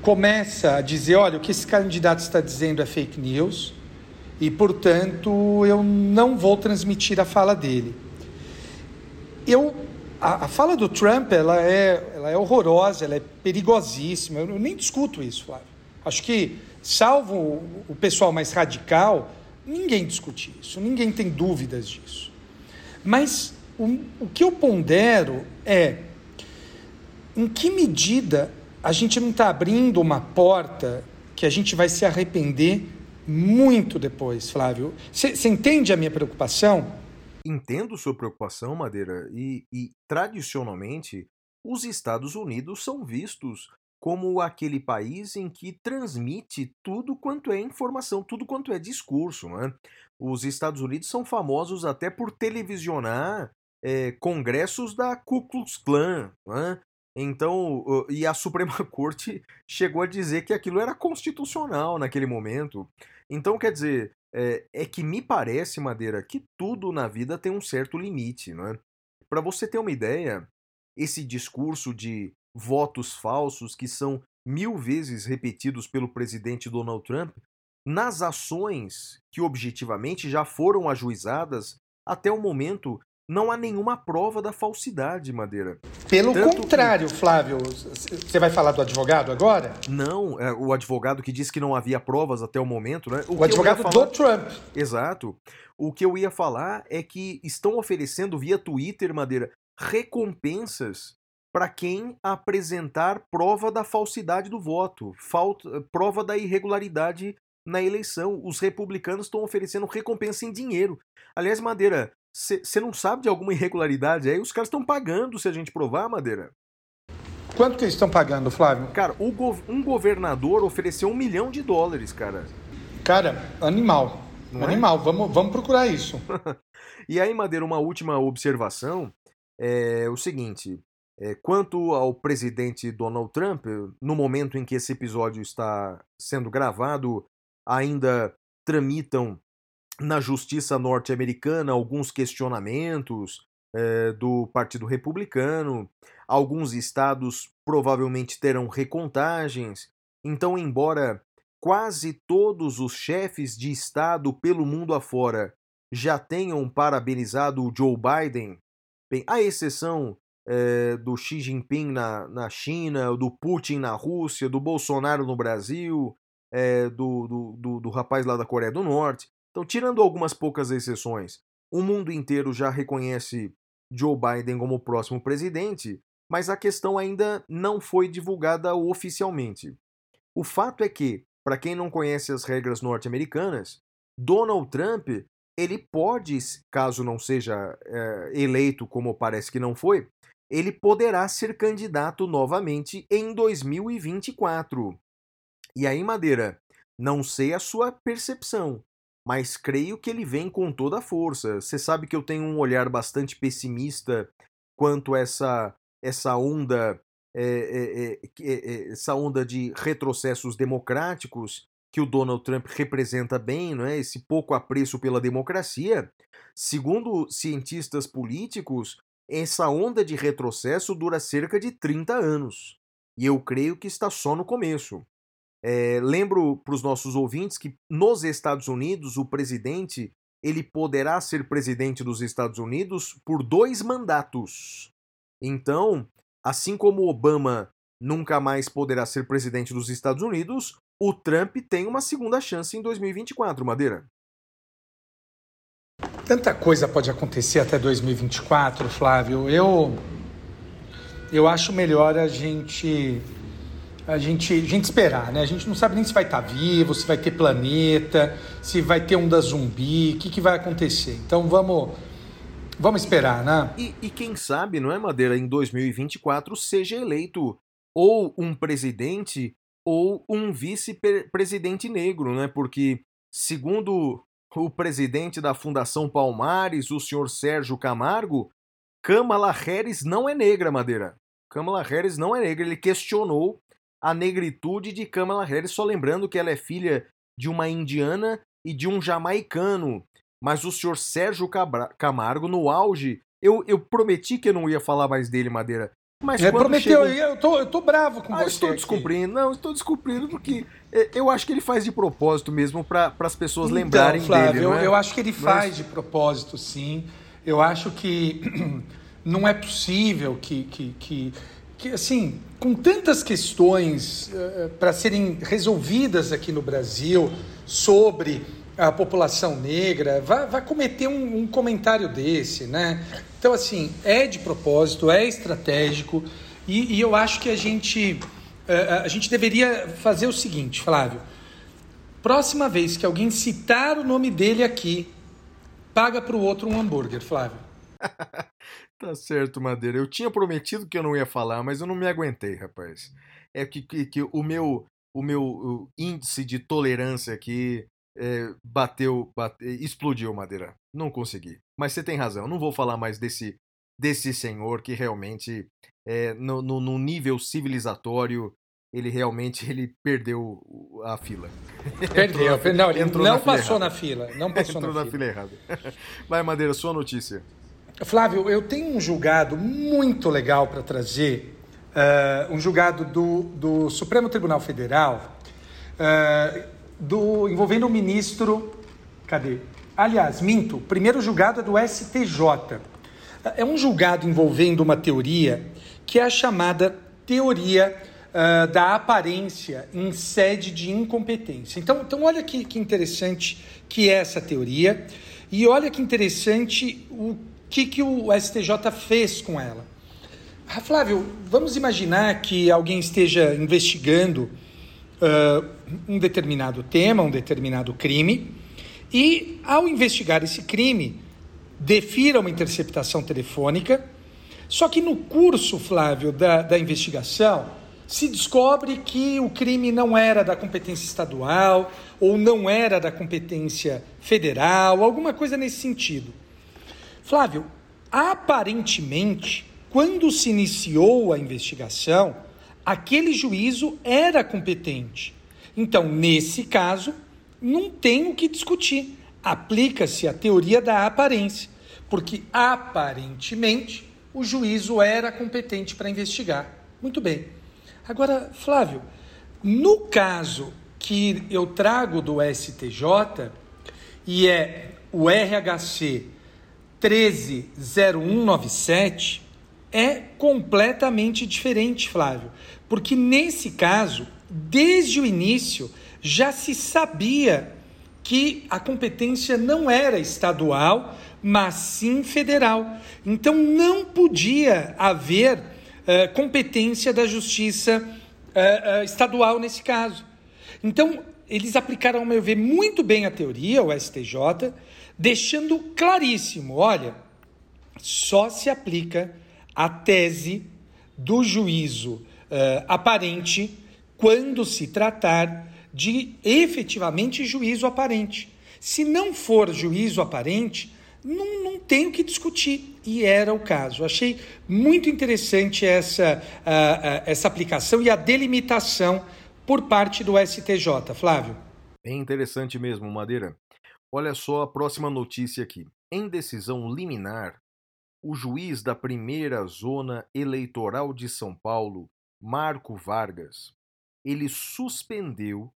começa a dizer, olha, o que esse candidato está dizendo é fake news e, portanto, eu não vou transmitir a fala dele. Eu, a, fala do Trump, ela é, ela é horrorosa, ela é perigosíssima. Eu, nem discuto isso, Flávio. Acho que, salvo o pessoal mais radical, ninguém discute isso, ninguém tem dúvidas disso. Mas o, o que eu pondero é em que medida a gente não está abrindo uma porta que a gente vai se arrepender muito depois, Flávio. Você entende a minha preocupação? Entendo sua preocupação, Madeira, e, e tradicionalmente os Estados Unidos são vistos como aquele país em que transmite tudo quanto é informação, tudo quanto é discurso. Né? Os Estados Unidos são famosos até por televisionar é, congressos da Ku Klux Klan. Né? Então, e a Suprema [laughs] Corte chegou a dizer que aquilo era constitucional naquele momento. Então, quer dizer, é, é que me parece, Madeira, que tudo na vida tem um certo limite. Né? Para você ter uma ideia, esse discurso de votos falsos que são mil vezes repetidos pelo presidente Donald Trump, nas ações que objetivamente já foram ajuizadas, até o momento não há nenhuma prova da falsidade, Madeira. Pelo Tanto contrário, que... Flávio, você vai falar do advogado agora? Não, é o advogado que disse que não havia provas até o momento, né? O, o advogado falar... do Trump. Exato. O que eu ia falar é que estão oferecendo via Twitter, Madeira, recompensas para quem apresentar prova da falsidade do voto, falta, prova da irregularidade na eleição. Os republicanos estão oferecendo recompensa em dinheiro. Aliás, Madeira, você não sabe de alguma irregularidade aí? Os caras estão pagando se a gente provar, Madeira. Quanto que eles estão pagando, Flávio? Cara, um governador ofereceu um milhão de dólares, cara. Cara, animal. Não é? animal. É? Vamos, vamos procurar isso. [laughs] e aí, Madeira, uma última observação é o seguinte: quanto ao presidente Donald Trump, no momento em que esse episódio está sendo gravado, ainda tramitam na justiça norte-americana alguns questionamentos é, do Partido Republicano. Alguns estados provavelmente terão recontagens. Então, embora quase todos os chefes de estado pelo mundo afora já tenham parabenizado o Joe Biden, bem, exceção é, do Xi Jinping na, na China, do Putin na Rússia, do Bolsonaro no Brasil, é, do, do, do, do rapaz lá da Coreia do Norte. Então, tirando algumas poucas exceções, o mundo inteiro já reconhece Joe Biden como o próximo presidente, mas a questão ainda não foi divulgada oficialmente. O fato é que, para quem não conhece as regras norte-americanas, Donald Trump ele pode, caso não seja é, eleito como parece que não foi, ele poderá ser candidato novamente em 2024. E aí, Madeira, não sei a sua percepção, mas creio que ele vem com toda a força. Você sabe que eu tenho um olhar bastante pessimista quanto a essa, essa onda é, é, é, essa onda de retrocessos democráticos que o Donald Trump representa bem, não é? esse pouco apreço pela democracia. Segundo cientistas políticos, essa onda de retrocesso dura cerca de 30 anos. E eu creio que está só no começo. É, lembro para os nossos ouvintes que nos Estados Unidos o presidente ele poderá ser presidente dos Estados Unidos por dois mandatos. Então, assim como Obama nunca mais poderá ser presidente dos Estados Unidos, o Trump tem uma segunda chance em 2024, Madeira. Tanta coisa pode acontecer até 2024, Flávio. Eu eu acho melhor a gente a gente, a gente esperar, né? A gente não sabe nem se vai estar vivo, se vai ter planeta, se vai ter um da zumbi, o que, que vai acontecer. Então vamos vamos esperar, né? E, e quem sabe, não é, Madeira, em 2024 seja eleito ou um presidente ou um vice-presidente negro, né? Porque, segundo o presidente da Fundação Palmares, o senhor Sérgio Camargo, Kamala Harris não é negra, Madeira. Kamala Harris não é negra. Ele questionou a negritude de Kamala Harris, só lembrando que ela é filha de uma indiana e de um jamaicano. Mas o senhor Sérgio Camargo, no auge, eu, eu prometi que eu não ia falar mais dele, Madeira. Mas é, prometeu, chega... eu, tô, eu tô bravo com ah, você. Estou aqui. descumprindo, não, estou descumprindo porque é, eu acho que ele faz de propósito mesmo para as pessoas então, lembrarem Flávio, dele. Eu, é? eu acho que ele faz de propósito, sim. Eu acho que [clears throat] não é possível que, que, que, que assim, com tantas questões uh, para serem resolvidas aqui no Brasil sobre a população negra, vai, vai cometer um, um, comentário desse, né? Então, assim, é de propósito, é estratégico, e, e eu acho que a gente a gente deveria fazer o seguinte, Flávio. Próxima vez que alguém citar o nome dele aqui, paga para o outro um hambúrguer, Flávio. [laughs] tá certo, Madeira. Eu tinha prometido que eu não ia falar, mas eu não me aguentei, rapaz. É que, que, que o meu o meu índice de tolerância aqui é, bateu, bateu, explodiu, Madeira. Não consegui. Mas você tem razão. Não vou falar mais desse desse senhor que realmente é, no, no, no nível civilizatório ele realmente [laughs] ele perdeu a fila. [laughs] Perdeu, na, não, ele entrou não na passou na fila, não passou entrou na, na fila. errada. [laughs] Vai, Madeira, sua notícia. Flávio, eu tenho um julgado muito legal para trazer, uh, um julgado do, do Supremo Tribunal Federal, uh, do, envolvendo o ministro, cadê? Aliás, minto, primeiro julgado é do STJ. É um julgado envolvendo uma teoria que é a chamada teoria uh, da aparência em sede de incompetência. Então, então olha que, que interessante que é essa teoria e olha que interessante o que, que o STJ fez com ela. Ah, Flávio, vamos imaginar que alguém esteja investigando uh, um determinado tema, um determinado crime, e ao investigar esse crime, defira uma interceptação telefônica. Só que no curso, Flávio, da, da investigação, se descobre que o crime não era da competência estadual ou não era da competência federal, alguma coisa nesse sentido. Flávio, aparentemente, quando se iniciou a investigação, aquele juízo era competente. Então, nesse caso, não tem o que discutir. Aplica-se a teoria da aparência, porque aparentemente o juízo era competente para investigar. Muito bem. Agora, Flávio, no caso que eu trago do STJ, e é o RHC 130197, é completamente diferente, Flávio, porque nesse caso, desde o início, já se sabia que a competência não era estadual, mas sim federal. Então não podia haver eh, competência da justiça uh, uh, estadual nesse caso. Então, eles aplicaram, ao meu ver, muito bem a teoria, o STJ, deixando claríssimo: olha, só se aplica a tese do juízo aparente quando se tratar de efetivamente juízo aparente. Se não for juízo aparente, não, não tem o que discutir. E era o caso. Achei muito interessante essa, uh, uh, essa aplicação e a delimitação por parte do STJ. Flávio. Bem interessante mesmo, Madeira. Olha só a próxima notícia aqui. Em decisão liminar, o juiz da primeira zona eleitoral de São Paulo, Marco Vargas, ele suspendeu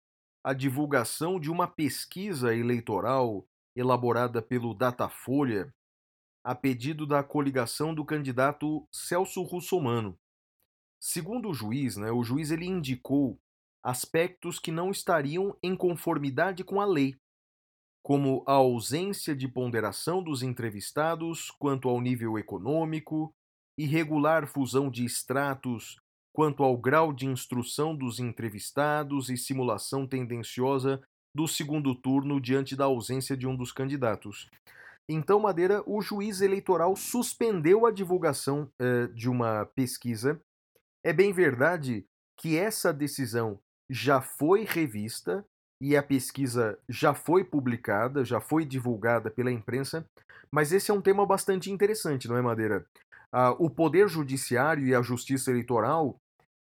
a divulgação de uma pesquisa eleitoral elaborada pelo Datafolha a pedido da coligação do candidato Celso Russomano. Segundo o juiz, né, o juiz ele indicou aspectos que não estariam em conformidade com a lei, como a ausência de ponderação dos entrevistados quanto ao nível econômico, irregular fusão de extratos quanto ao grau de instrução dos entrevistados e simulação tendenciosa do segundo turno diante da ausência de um dos candidatos. Então, Madeira, o juiz eleitoral suspendeu a divulgação eh, de uma pesquisa. É bem verdade que essa decisão já foi revista e a pesquisa já foi publicada, já foi divulgada pela imprensa, mas esse é um tema bastante interessante, não é, Madeira? Ah, o Poder Judiciário e a Justiça Eleitoral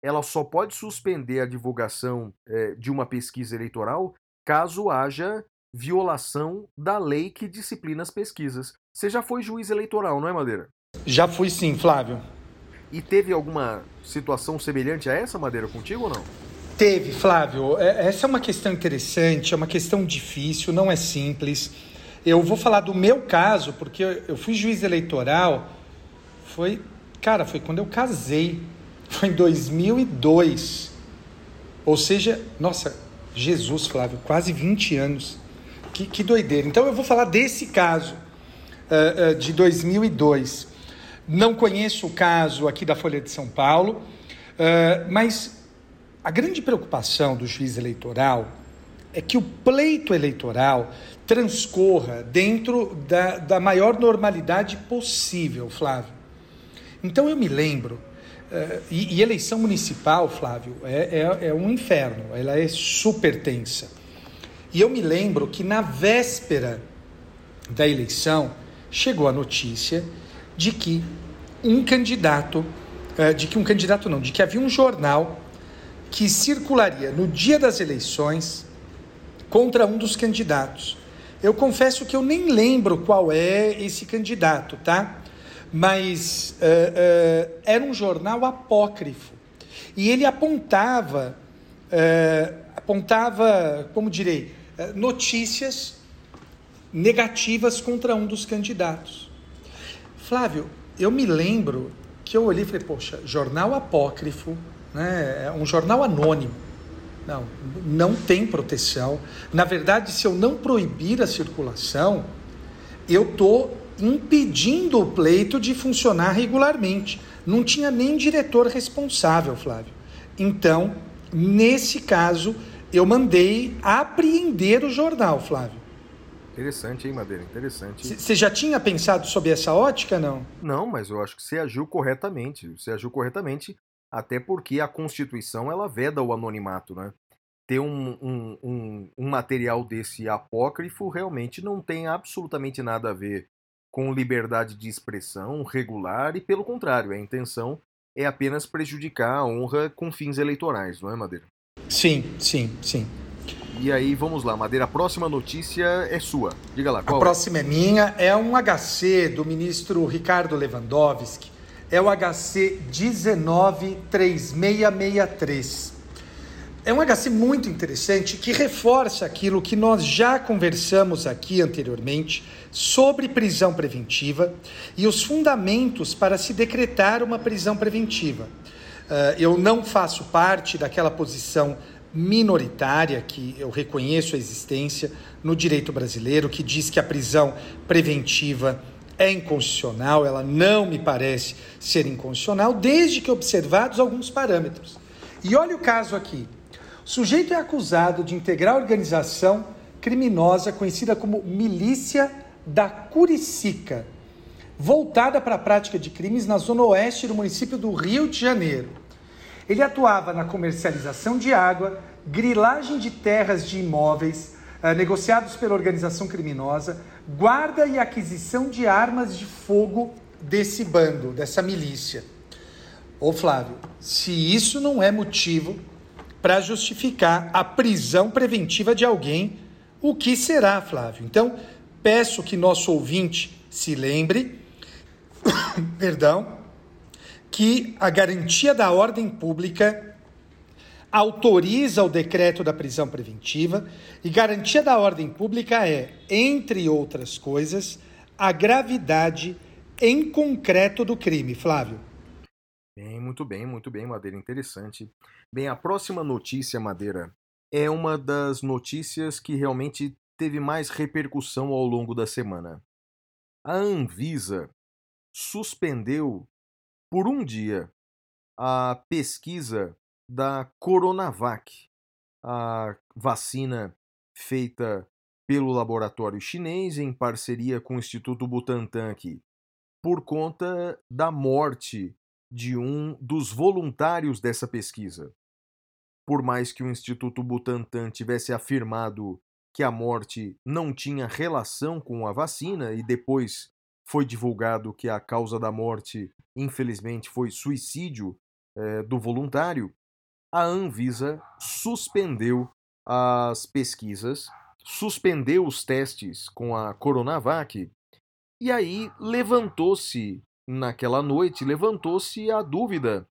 ela só pode suspender a divulgação eh, de uma pesquisa eleitoral caso haja violação da lei que disciplina as pesquisas. Você já foi juiz eleitoral, não é, Madeira? Já fui sim, Flávio. E teve alguma situação semelhante a essa, Madeira, contigo ou não? Teve, Flávio. É, essa é uma questão interessante, é uma questão difícil, não é simples. Eu vou falar do meu caso, porque eu fui juiz eleitoral, foi, cara, foi quando eu casei, foi em 2002. Ou seja, nossa, Jesus, Flávio, quase 20 anos. Que, que doideira. Então eu vou falar desse caso uh, uh, de 2002. Não conheço o caso aqui da Folha de São Paulo, uh, mas a grande preocupação do juiz eleitoral é que o pleito eleitoral transcorra dentro da, da maior normalidade possível, Flávio. Então eu me lembro, uh, e, e, eleição municipal, Flávio, é, é, é um inferno, ela é super tensa. E eu me lembro que na véspera da eleição chegou a notícia de que um candidato, uh, de que um candidato não, de que havia um jornal que circularia no dia das eleições contra um dos candidatos. Eu confesso que eu nem lembro qual é esse candidato, tá? Mas uh, uh, era um jornal apócrifo e ele apontava, uh, apontava, como direi, notícias negativas contra um dos candidatos. Flávio, eu me lembro que eu olhei e falei, poxa, jornal apócrifo, né? É um jornal anônimo. Não, não tem proteção. Na verdade, se eu não proibir a circulação, eu estou impedindo o pleito de funcionar regularmente. Não tinha nem diretor responsável, Flávio. Então, nesse caso, eu mandei apreender o jornal, Flávio. Interessante, hein, Madeira? Interessante. Você já tinha pensado sobre essa ótica, não? Não, mas eu acho que você agiu corretamente. Você agiu corretamente até porque a Constituição ela veda o anonimato, né? Ter um, um, um, um material desse apócrifo realmente não tem absolutamente nada a ver com liberdade de expressão regular e, pelo contrário, a intenção é apenas prejudicar a honra com fins eleitorais, não é, Madeira? Sim, sim, sim. E aí, vamos lá, Madeira, a próxima notícia é sua. Diga lá, qual A próxima é, é minha, é um HC do ministro Ricardo Lewandowski, é o HC 193663. É um HC muito interessante que reforça aquilo que nós já conversamos aqui anteriormente sobre prisão preventiva e os fundamentos para se decretar uma prisão preventiva. Uh, eu não faço parte daquela posição minoritária que eu reconheço a existência no direito brasileiro, que diz que a prisão preventiva é inconstitucional, ela não me parece ser inconstitucional, desde que observados alguns parâmetros. E olha o caso aqui. O sujeito é acusado de integrar organização criminosa conhecida como Milícia da Curicica, voltada para a prática de crimes na zona oeste do município do Rio de Janeiro. Ele atuava na comercialização de água, grilagem de terras de imóveis, eh, negociados pela organização criminosa, guarda e aquisição de armas de fogo desse bando, dessa milícia. Ô Flávio, se isso não é motivo para justificar a prisão preventiva de alguém, o que será, Flávio? Então, peço que nosso ouvinte se lembre, [coughs] perdão, que a garantia da ordem pública autoriza o decreto da prisão preventiva e garantia da ordem pública é, entre outras coisas, a gravidade em concreto do crime. Flávio. Bem, muito bem, muito bem, Madeira, interessante. Bem, a próxima notícia, Madeira, é uma das notícias que realmente teve mais repercussão ao longo da semana. A Anvisa suspendeu por um dia a pesquisa da Coronavac, a vacina feita pelo laboratório chinês em parceria com o Instituto Butantan aqui, por conta da morte de um dos voluntários dessa pesquisa. Por mais que o Instituto Butantan tivesse afirmado que a morte não tinha relação com a vacina e depois foi divulgado que a causa da morte, infelizmente, foi suicídio é, do voluntário, a Anvisa suspendeu as pesquisas, suspendeu os testes com a Coronavac, e aí levantou-se, naquela noite, levantou-se a dúvida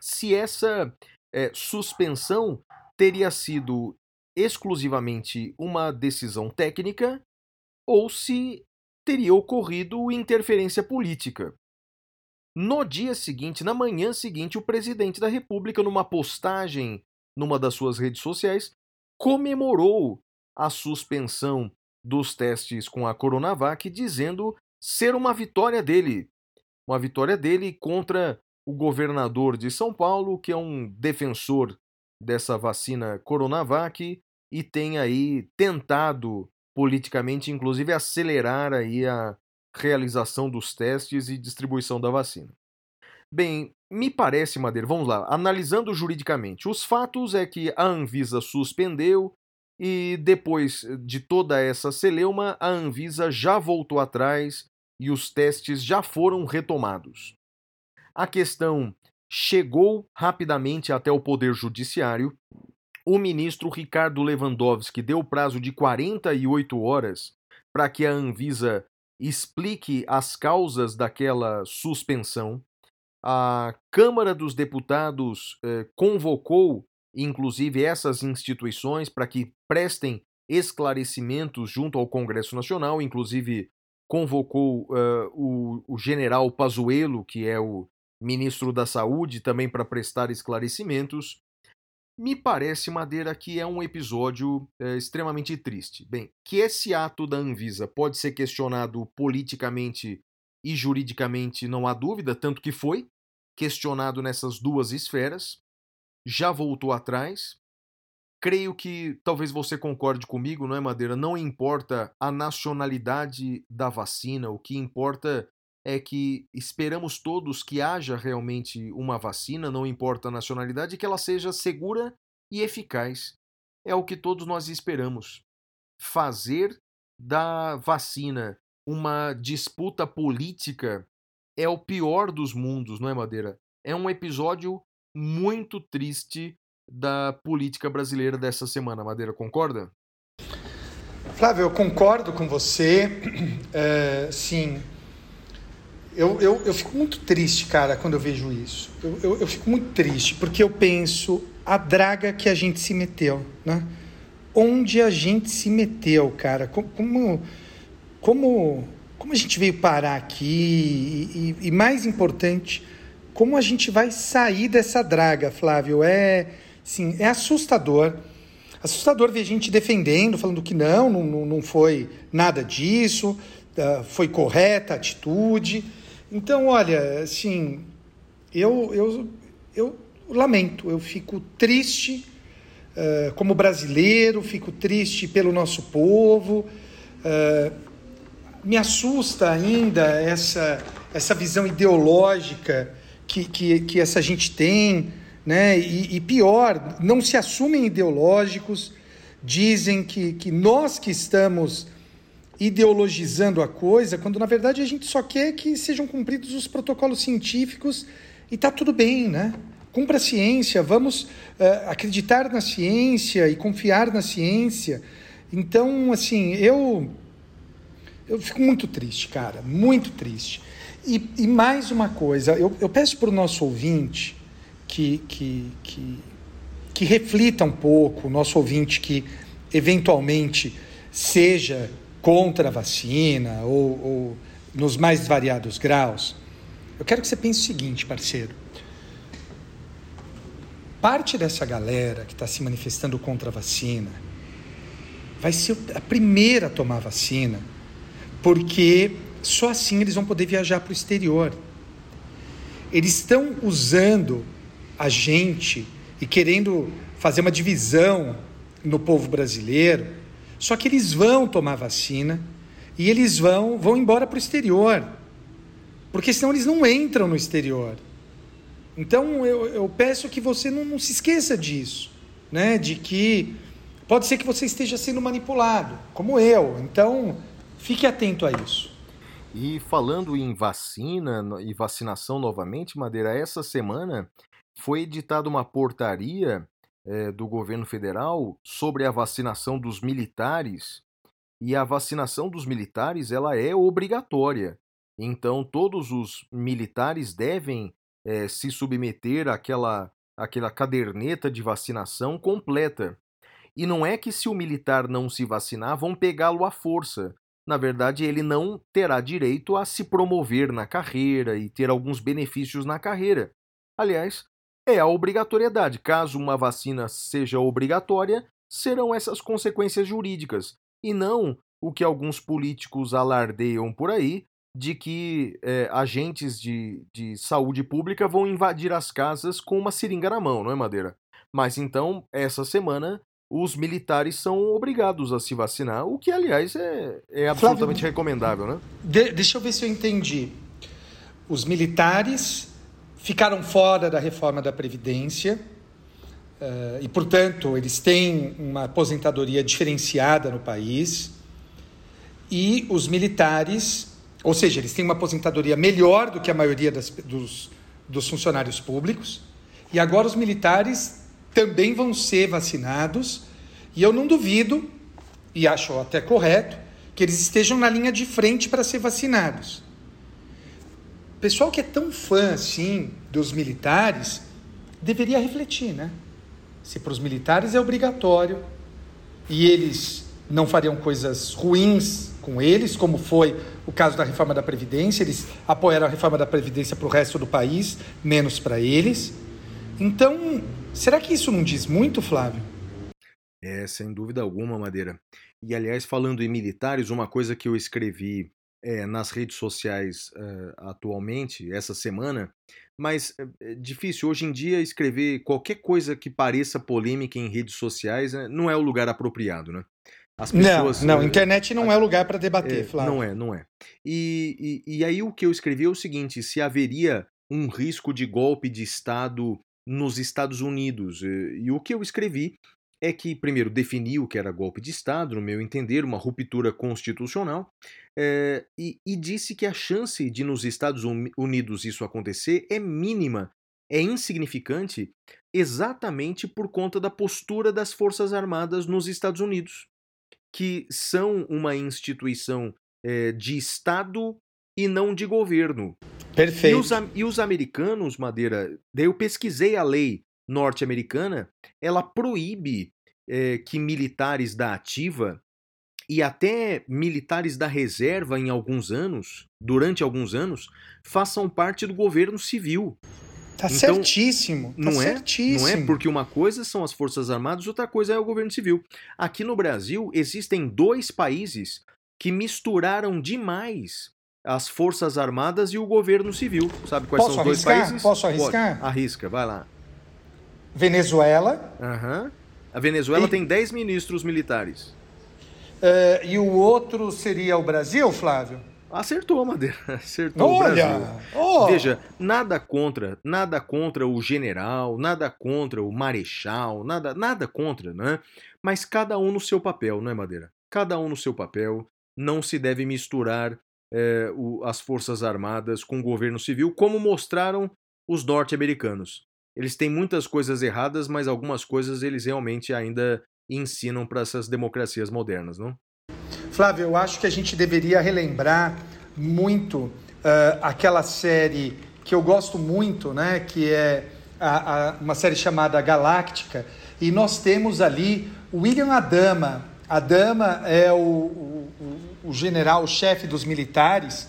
se essa é, suspensão teria sido exclusivamente uma decisão técnica ou se teria ocorrido interferência política. No dia seguinte, na manhã seguinte, o presidente da República, numa postagem numa das suas redes sociais, comemorou a suspensão dos testes com a Coronavac, dizendo ser uma vitória dele. Uma vitória dele contra o governador de São Paulo, que é um defensor dessa vacina Coronavac e tem aí tentado politicamente, inclusive, acelerar aí a realização dos testes e distribuição da vacina. Bem, me parece, Madeira, vamos lá, analisando juridicamente, os fatos é que a Anvisa suspendeu e depois de toda essa celeuma, a Anvisa já voltou atrás e os testes já foram retomados. A questão chegou rapidamente até o Poder Judiciário. O ministro Ricardo Lewandowski deu prazo de 48 horas para que a Anvisa explique as causas daquela suspensão. A Câmara dos Deputados eh, convocou, inclusive, essas instituições para que prestem esclarecimentos junto ao Congresso Nacional, inclusive convocou uh, o, o general Pazuello, que é o ministro da Saúde, também para prestar esclarecimentos. Me parece, Madeira, que é um episódio é, extremamente triste. Bem, que esse ato da Anvisa pode ser questionado politicamente e juridicamente, não há dúvida, tanto que foi questionado nessas duas esferas, já voltou atrás. Creio que talvez você concorde comigo, não é, Madeira? Não importa a nacionalidade da vacina, o que importa é que esperamos todos que haja realmente uma vacina, não importa a nacionalidade, que ela seja segura e eficaz. É o que todos nós esperamos. Fazer da vacina uma disputa política é o pior dos mundos, não é, Madeira? É um episódio muito triste da política brasileira dessa semana, Madeira, concorda? Flávio, eu concordo com você. [clears throat] É, sim, eu, eu, eu fico muito triste, cara, quando eu vejo isso. Eu, eu, eu fico muito triste, porque eu penso a draga que a gente se meteu, né? Onde a gente se meteu, cara. Como, como, como a gente veio parar aqui e, e, e mais importante, como a gente vai sair dessa draga, Flávio? É, sim, é assustador. Assustador ver gente defendendo, falando que não, não, não foi nada disso, ah, foi correta a atitude. Então, olha, assim, eu, eu, eu lamento, eu fico triste uh, como brasileiro, fico triste pelo nosso povo. Uh, me assusta ainda essa, essa visão ideológica que, que, que essa gente tem, né? E, e, pior, não se assumem ideológicos, dizem que, que nós que estamos ideologizando a coisa, quando na verdade a gente só quer que sejam cumpridos os protocolos científicos e tá tudo bem, né? Cumpra a ciência, vamos uh, acreditar na ciência e confiar na ciência. Então, assim, eu eu fico muito triste, cara, muito triste. E, e mais uma coisa, eu, eu peço para o nosso ouvinte que, que, que, que reflita um pouco, o nosso ouvinte que eventualmente seja contra a vacina ou, ou nos mais variados graus, eu quero que você pense o seguinte, parceiro. Parte dessa galera que está se manifestando contra a vacina vai ser a primeira a tomar a vacina, porque só assim eles vão poder viajar para o exterior. Eles estão usando a gente e querendo fazer uma divisão no povo brasileiro só que eles vão tomar vacina e eles vão, vão embora para o exterior. Porque senão eles não entram no exterior. Então eu, eu peço que você não, não se esqueça disso, né? De que pode ser que você esteja sendo manipulado, como eu. Então fique atento a isso. E falando em vacina e vacinação novamente, Madeira, essa semana foi editada uma portaria é, do governo federal sobre a vacinação dos militares e a vacinação dos militares ela é obrigatória. Então todos os militares devem é, se submeter àquela, àquela caderneta de vacinação completa. E não é que se o militar não se vacinar, vão pegá-lo à força. Na verdade, ele não terá direito a se promover na carreira e ter alguns benefícios na carreira. Aliás, é a obrigatoriedade. Caso uma vacina seja obrigatória, serão essas consequências jurídicas, e não o que alguns políticos alardeiam por aí, de que é, agentes de, de saúde pública vão invadir as casas com uma seringa na mão, não é, Madeira? Mas então, essa semana, os militares são obrigados a se vacinar, o que, aliás, é, é absolutamente Flávio, recomendável, né? De, deixa eu ver se eu entendi. Os militares ficaram fora da reforma da Previdência uh, e, portanto, eles têm uma aposentadoria diferenciada no país. E os militares, ou seja, eles têm uma aposentadoria melhor do que a maioria das, dos, dos funcionários públicos. E agora os militares também vão ser vacinados. E eu não duvido, e acho até correto, que eles estejam na linha de frente para ser vacinados. Pessoal que é tão fã assim dos militares deveria refletir, né? Se para os militares é obrigatório e eles não fariam coisas ruins com eles, como foi o caso da reforma da Previdência, eles apoiaram a reforma da Previdência para o resto do país, menos para eles. Então, será que isso não diz muito, Flávio? É, sem dúvida alguma, Madeira. E, aliás, falando em militares, uma coisa que eu escrevi é, nas redes sociais uh, atualmente, essa semana, mas é difícil. Hoje em dia, escrever qualquer coisa que pareça polêmica em redes sociais né, não é o lugar apropriado, né? As pessoas, não, não, internet não é lugar para debater, é, Flávio. Não é, não é. E, e, e aí o que eu escrevi é o seguinte: se haveria um risco de golpe de Estado nos Estados Unidos. E, e o que eu escrevi é que, primeiro, defini o que era golpe de Estado, no meu entender, uma ruptura constitucional, é, e, e, disse que a chance de nos Estados Unidos isso acontecer é mínima, é insignificante, exatamente por conta da postura das Forças Armadas nos Estados Unidos que são uma instituição é, de Estado e não de governo. Perfeito. E os, e os americanos, Madeira, daí eu pesquisei a lei norte-americana, ela proíbe é, que militares da ativa e até militares da reserva em alguns anos, durante alguns anos, façam parte do governo civil. Tá então, certíssimo. Tá não certíssimo. é? Não é porque uma coisa são as forças armadas, outra coisa é o governo civil. Aqui no Brasil existem dois países que misturaram demais as forças armadas e o governo civil. Sabe quais Posso são os dois países? Posso arriscar? Pode. Arrisca, vai lá. Venezuela. Uhum. A Venezuela e... tem 10 ministros militares. Uh, e o outro seria o Brasil, Flávio? Acertou, Madeira. [laughs] Acertou Olha, o Brasil. Oh. Veja, nada contra, nada contra o general, nada contra o marechal, nada, nada contra, né? Mas cada um no seu papel, não é, Madeira? Cada um no seu papel. Não se deve misturar é, o, as forças armadas com o governo civil, como mostraram os norte-americanos. Eles têm muitas coisas erradas, mas algumas coisas eles realmente ainda ensinam para essas democracias modernas, não? Flávio, eu acho que a gente deveria relembrar muito uh, aquela série que eu gosto muito, né? Que é a, a, uma série chamada Galáctica. E nós temos ali William Adama. Adama é o, o, o general, o chefe dos militares,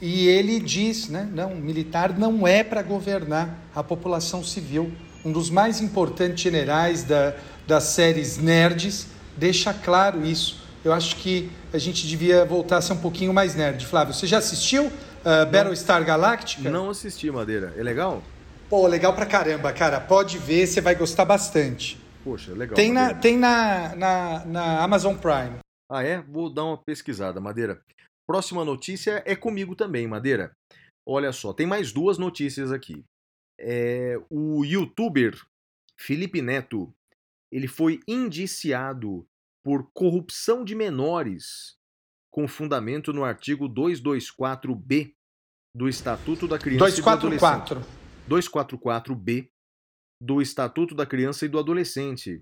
e ele diz, né? Não, militar não é para governar a população civil. Um dos mais importantes generais da, das séries nerds deixa claro isso. Eu acho que a gente devia voltar a ser um pouquinho mais nerd. Flávio, você já assistiu uh, Battlestar Galactica? Não assisti, Madeira. É legal? Pô, legal pra caramba, cara. Pode ver, você vai gostar bastante. Poxa, legal. Tem, na, tem na, na, na Amazon Prime. Ah, é? Vou dar uma pesquisada, Madeira. Próxima notícia é comigo também, Madeira. Olha só, tem mais duas notícias aqui. É, o youtuber Felipe Neto, ele foi indiciado por corrupção de menores, com fundamento no artigo 224B do Estatuto da Criança 244. e do Adolescente. 244B do Estatuto da Criança e do Adolescente.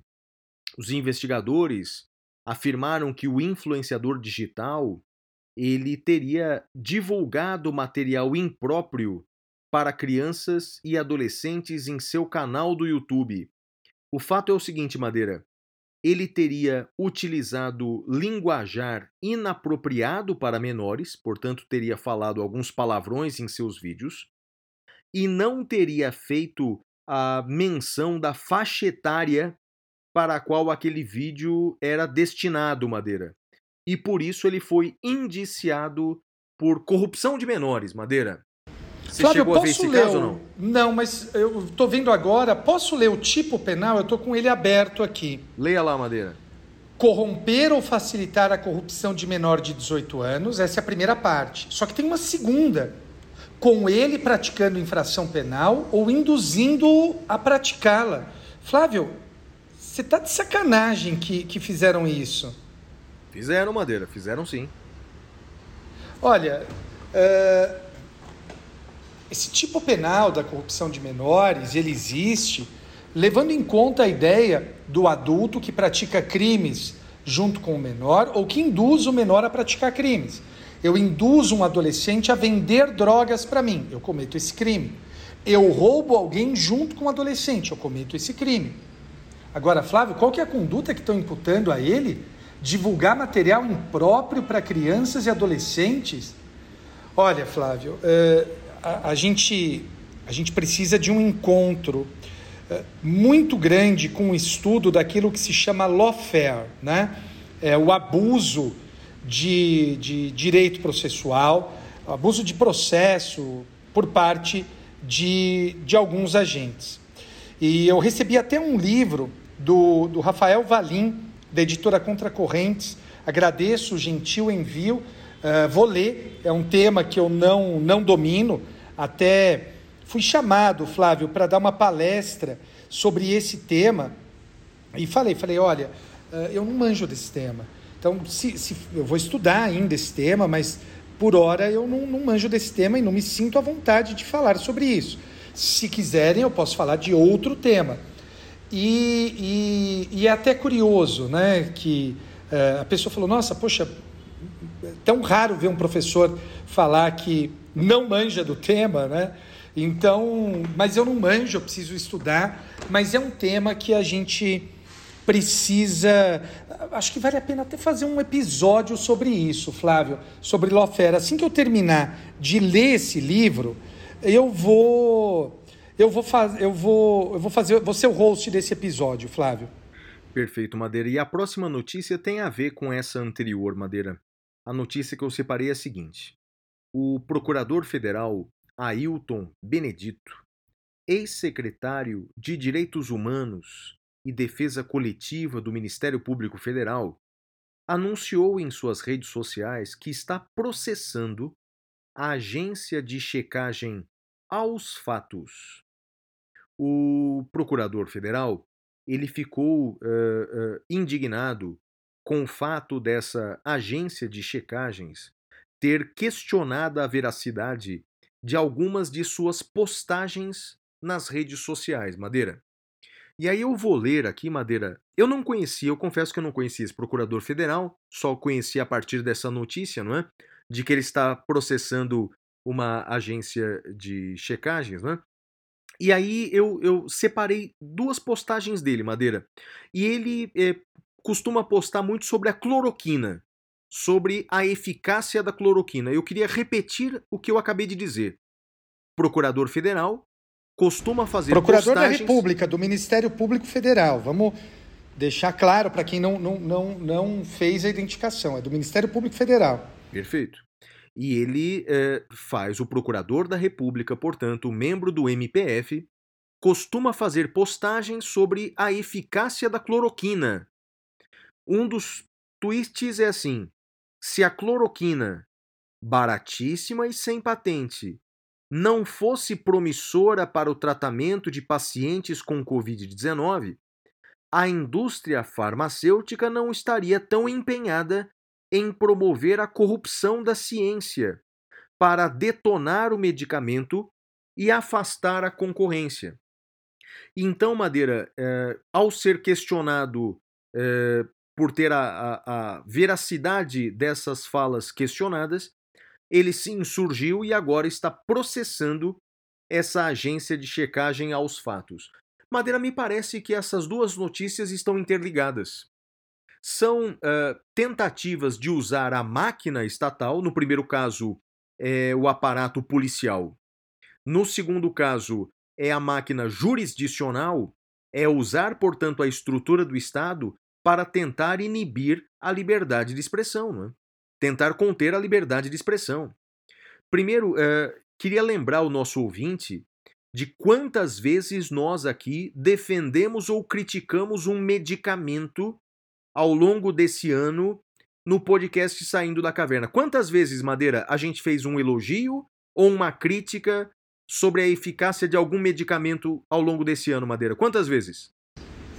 Os investigadores afirmaram que o influenciador digital ele teria divulgado material impróprio para crianças e adolescentes em seu canal do YouTube. O fato é o seguinte, Madeira: ele teria utilizado linguajar inapropriado para menores, portanto, teria falado alguns palavrões em seus vídeos, e não teria feito a menção da faixa etária para a qual aquele vídeo era destinado, Madeira. E por isso ele foi indiciado por corrupção de menores, Madeira. Você Flávio, chegou a ver posso esse ler caso o- ou não? Não, mas eu estou vendo agora. Posso ler o tipo penal? Eu estou com ele aberto aqui. Leia lá, Madeira. Corromper ou facilitar a corrupção de menor de 18 anos, essa é a primeira parte. Só que tem uma segunda. Com ele praticando infração penal ou induzindo a praticá-la. Flávio, você tá de sacanagem que, que fizeram isso. Fizeram, Madeira, fizeram sim. Olha, é, esse tipo penal da corrupção de menores, ele existe levando em conta a ideia do adulto que pratica crimes junto com o menor ou que induz o menor a praticar crimes. Eu induzo um adolescente a vender drogas para mim, eu cometo esse crime. Eu roubo alguém junto com um adolescente, eu cometo esse crime. Agora, Flávio, qual que é a conduta que estão imputando a ele? Divulgar material impróprio para crianças e adolescentes? Olha, Flávio, eh, a, a gente, a gente precisa de um encontro eh, muito grande com o estudo daquilo que se chama lawfare, né? É, o abuso de, de direito processual, abuso de processo por parte de, de alguns agentes. E eu recebi até um livro do, do Rafael Valim, da editora Contra Correntes. Agradeço o gentil envio. Uh, vou ler, é um tema que eu não, não domino. Até fui chamado, Flávio, para dar uma palestra sobre esse tema. E falei, falei, olha, uh, eu não manjo desse tema. Então, se, se, eu vou estudar ainda esse tema, mas por hora eu não, não manjo desse tema e não me sinto à vontade de falar sobre isso. Se quiserem, eu posso falar de outro tema. E, e, e é até curioso, né? Que uh, a pessoa falou: Nossa, poxa, é tão raro ver um professor falar que não manja do tema, né? Então, mas eu não manjo, eu preciso estudar. Mas é um tema que a gente precisa. Acho que vale a pena até fazer um episódio sobre isso, Flávio, sobre Lawfare. Assim que eu terminar de ler esse livro, eu vou eu vou fazer eu vou eu vou fazer ser o host desse episódio, Flávio. Perfeito, Madeira. E a próxima notícia tem a ver com essa anterior, Madeira. A notícia que eu separei é a seguinte: o procurador federal Ailton Benedito, ex-secretário de Direitos Humanos e Defesa Coletiva do Ministério Público Federal, anunciou em suas redes sociais que está processando a agência de checagem aos fatos. O procurador federal ele ficou uh, uh, indignado com o fato dessa agência de checagens ter questionado a veracidade de algumas de suas postagens nas redes sociais, Madeira. E aí eu vou ler aqui, Madeira. Eu não conhecia, eu confesso que eu não conhecia esse procurador federal, só conheci a partir dessa notícia, não é? De que ele está processando uma agência de checagens, né? E aí eu, eu separei duas postagens dele, Madeira. E ele é, costuma postar muito sobre a cloroquina, sobre a eficácia da cloroquina. Eu queria repetir o que eu acabei de dizer. Procurador federal costuma fazer Procurador postagens... da República, do Ministério Público Federal. Vamos deixar claro para quem não, não, não, não fez a identificação. É do Ministério Público Federal. Perfeito. E ele eh, faz o Procurador da República, portanto, membro do MPF, costuma fazer postagens sobre a eficácia da cloroquina. Um dos tweets é assim: se a cloroquina, baratíssima e sem patente, não fosse promissora para o tratamento de pacientes com Covid-19, a indústria farmacêutica não estaria tão empenhada em promover a corrupção da ciência para detonar o medicamento e afastar a concorrência. Então, Madeira, eh, ao ser questionado eh, por ter a, a, a veracidade dessas falas questionadas, ele se insurgiu e agora está processando essa agência de checagem aos fatos. Madeira, me parece que essas duas notícias estão interligadas. São uh, tentativas de usar a máquina estatal, no primeiro caso, é o aparato policial. No segundo caso, é a máquina jurisdicional, é usar, portanto, a estrutura do Estado para tentar inibir a liberdade de expressão, é? tentar conter a liberdade de expressão. Primeiro, uh, queria lembrar o nosso ouvinte de quantas vezes nós aqui defendemos ou criticamos um medicamento ao longo desse ano no podcast Saindo da Caverna. Quantas vezes, Madeira, a gente fez um elogio ou uma crítica sobre a eficácia de algum medicamento ao longo desse ano, Madeira? Quantas vezes?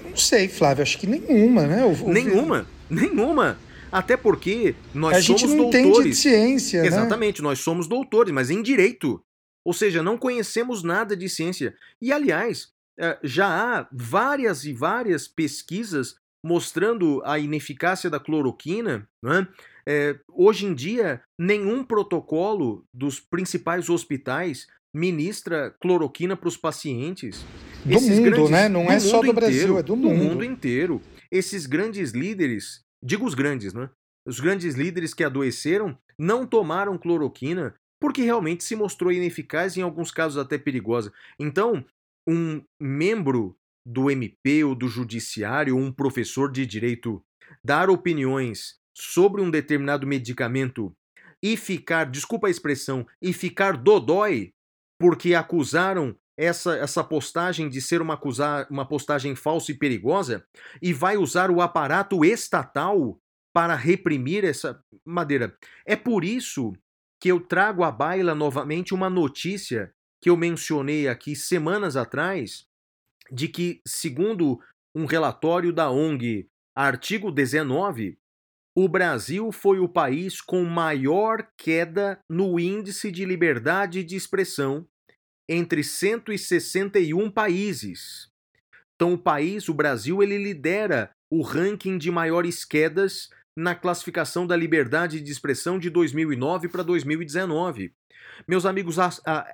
Não sei, Flávio, acho que nenhuma, né? O, nenhuma, o... nenhuma. Até porque nós a somos gente não doutores. Entende de ciência, Exatamente, né? nós somos doutores, mas em direito. Ou seja, não conhecemos nada de ciência. E, aliás, eh, já há várias e várias pesquisas mostrando a ineficácia da cloroquina. Né? É, hoje em dia, nenhum protocolo dos principais hospitais ministra cloroquina para os pacientes. Do Esses mundo, grandes, né? Não é só do inteiro, Brasil, é do, do mundo. mundo inteiro. Esses grandes líderes, digo os grandes, né? Os grandes líderes que adoeceram não tomaram cloroquina porque realmente se mostrou ineficaz e em alguns casos até perigosa. Então, um membro do MP ou do judiciário ou um professor de direito dar opiniões sobre um determinado medicamento e ficar, desculpa a expressão, e ficar dodói porque acusaram essa, essa postagem de ser uma, acusar, uma postagem falsa e perigosa e vai usar o aparato estatal para reprimir essa madeira. É por isso que eu trago à baila novamente uma notícia que eu mencionei aqui semanas atrás, de que, segundo um relatório da ONG Artigo 19, o Brasil foi o país com maior queda no índice de liberdade de expressão entre 161 países. Então, o país, o Brasil, ele lidera o ranking de maiores quedas na classificação da liberdade de expressão de 2009 para 2019. Meus amigos,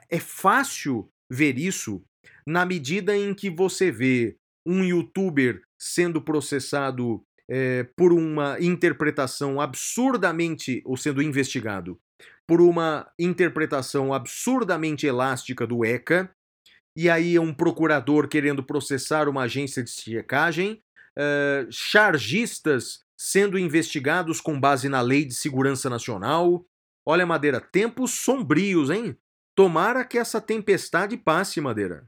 é fácil ver isso na medida em que você vê um youtuber sendo processado é, por uma interpretação absurdamente, ou sendo investigado, por uma interpretação absurdamente elástica do ECA, e aí é um procurador querendo processar uma agência de checagem, uh, chargistas sendo investigados com base na Lei de Segurança Nacional. Olha, Madeira, tempos sombrios, hein? Tomara que essa tempestade passe, Madeira.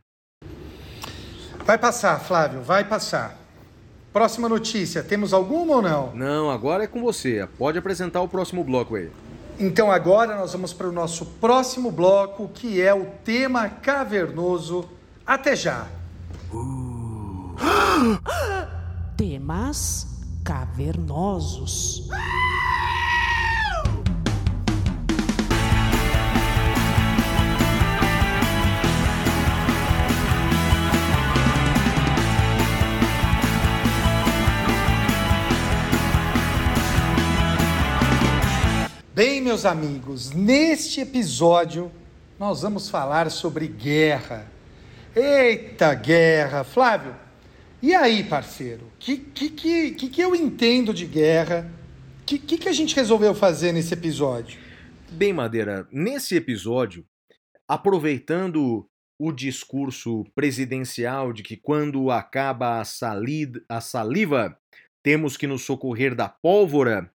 Vai passar, Flávio, vai passar. Próxima notícia, temos alguma ou não? Não, agora é com você. Pode apresentar o próximo bloco aí. Então agora nós vamos para o nosso próximo bloco, que é o tema cavernoso. Até já. Uh. [gasps] Temas cavernosos. Bem, meus amigos, neste episódio nós vamos falar sobre guerra. Eita guerra! Flávio, e aí, parceiro? O que, que, que, que, eu entendo de guerra? O que, que, que a gente resolveu fazer nesse episódio? Bem, Madeira, nesse episódio, aproveitando o discurso presidencial de que quando acaba a, salida, a saliva, temos que nos socorrer da pólvora,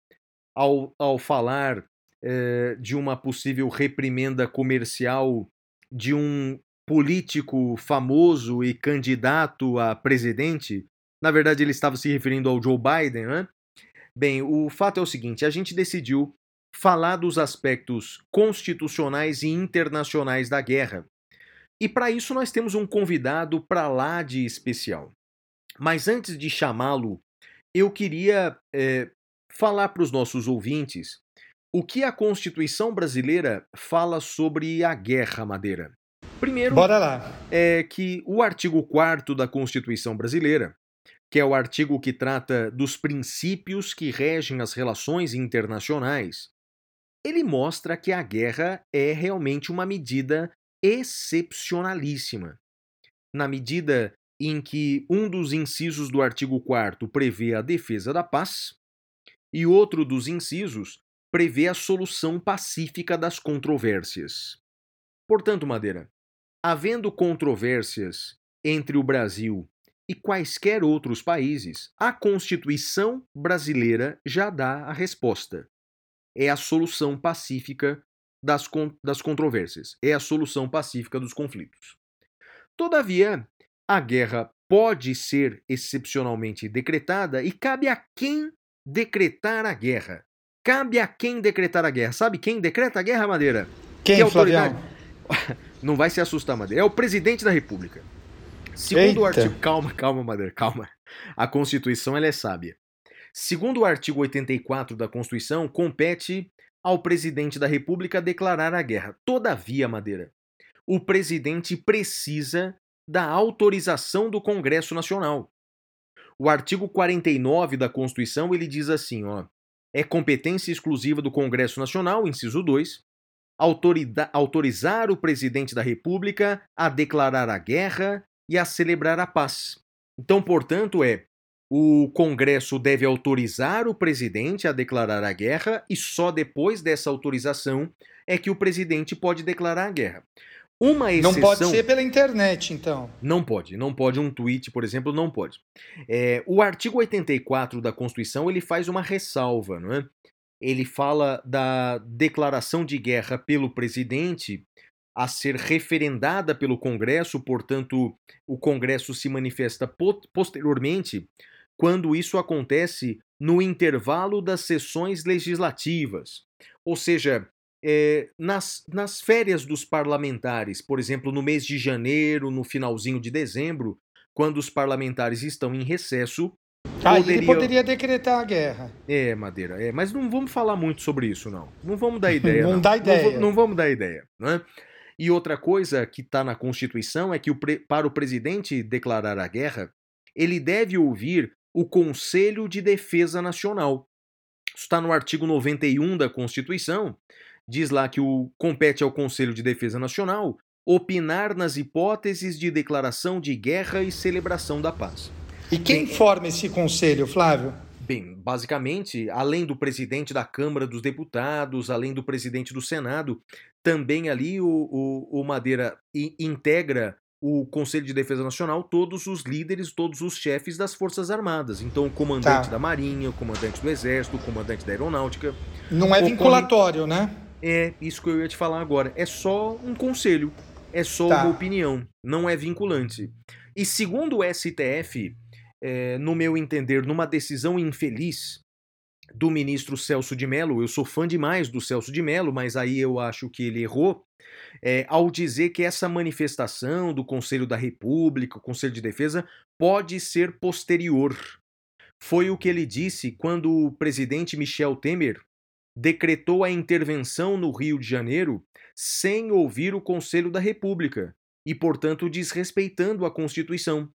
ao, ao falar é, de uma possível reprimenda comercial de um político famoso e candidato a presidente, na verdade ele estava se referindo ao Joe Biden, né? Bem, o fato é o seguinte: a gente decidiu falar dos aspectos constitucionais e internacionais da guerra. E para isso nós temos um convidado para lá de especial. Mas antes de chamá-lo, eu queria é, falar para os nossos ouvintes o que a Constituição brasileira fala sobre a guerra, Madeira. Primeiro, Bora lá. é que o artigo 4 da Constituição brasileira, que é o artigo que trata dos princípios que regem as relações internacionais, ele mostra que a guerra é realmente uma medida excepcionalíssima. Na medida em que um dos incisos do artigo 4 prevê a defesa da paz e outro dos incisos prevê a solução pacífica das controvérsias. Portanto, Madeira, Havendo controvérsias entre o Brasil e quaisquer outros países, a Constituição brasileira já dá a resposta. É a solução pacífica das, das controvérsias, é a solução pacífica dos conflitos. Todavia, a guerra pode ser excepcionalmente decretada e cabe a quem decretar a guerra. Cabe a quem decretar a guerra. Sabe quem decreta a guerra, Madeira? Quem, que autoridade? [laughs] Não vai se assustar, Madeira. É o presidente da República. Segundo Eita. o artigo. Calma, calma, Madeira, calma. A Constituição ela é sábia. Segundo o artigo 84 da Constituição, compete ao presidente da República declarar a guerra. Todavia, Madeira, o presidente precisa da autorização do Congresso Nacional. O artigo 49 da Constituição ele diz assim, ó: é competência exclusiva do Congresso Nacional, inciso 2, autorida- autorizar o presidente da República a declarar a guerra e a celebrar a paz. Então, portanto, é o Congresso deve autorizar o presidente a declarar a guerra e só depois dessa autorização é que o presidente pode declarar a guerra. Uma exceção... Não pode ser pela internet, então. Não pode, não pode um tweet, por exemplo, não pode. É, o artigo 84 da Constituição ele faz uma ressalva, não é? Ele fala da declaração de guerra pelo presidente a ser referendada pelo Congresso, portanto, o Congresso se manifesta po- posteriormente quando isso acontece no intervalo das sessões legislativas. Ou seja, é, nas, nas férias dos parlamentares, por exemplo, no mês de janeiro, no finalzinho de dezembro, quando os parlamentares estão em recesso. Ah, ele poderia- poderia decretar a guerra. É, Madeira, é, mas não vamos falar muito sobre isso, não. Não vamos dar [laughs] ideia. Não não, dá ideia. Não, não vamos dar ideia, né? E outra coisa que está na Constituição é que o pre- para o presidente declarar a guerra, ele deve ouvir o Conselho de Defesa Nacional. Isso está no artigo 91 da Constituição. Diz lá que o compete ao Conselho de Defesa Nacional opinar nas hipóteses de declaração de guerra e celebração da paz. E quem forma esse conselho, Flávio? Bem, basicamente, além do presidente da Câmara dos Deputados, além do presidente do Senado, também ali o, o, o Madeira integra o Conselho de Defesa Nacional todos os líderes, todos os chefes das Forças Armadas. Então, o comandante Tá. da Marinha, o comandante do Exército, o comandante da Aeronáutica. Não é vinculatório, né? É isso que eu ia te falar agora. É só um conselho, é só Tá. uma opinião, não é vinculante. E segundo o STF, é, no meu entender, numa decisão infeliz do ministro Celso de Mello, eu sou fã demais do Celso de Mello, mas aí eu acho que ele errou, é, ao dizer que essa manifestação do Conselho da República, o Conselho de Defesa, pode ser posterior. Foi o que ele disse quando o presidente Michel Temer decretou a intervenção no Rio de Janeiro sem ouvir o Conselho da República e, portanto, desrespeitando a Constituição.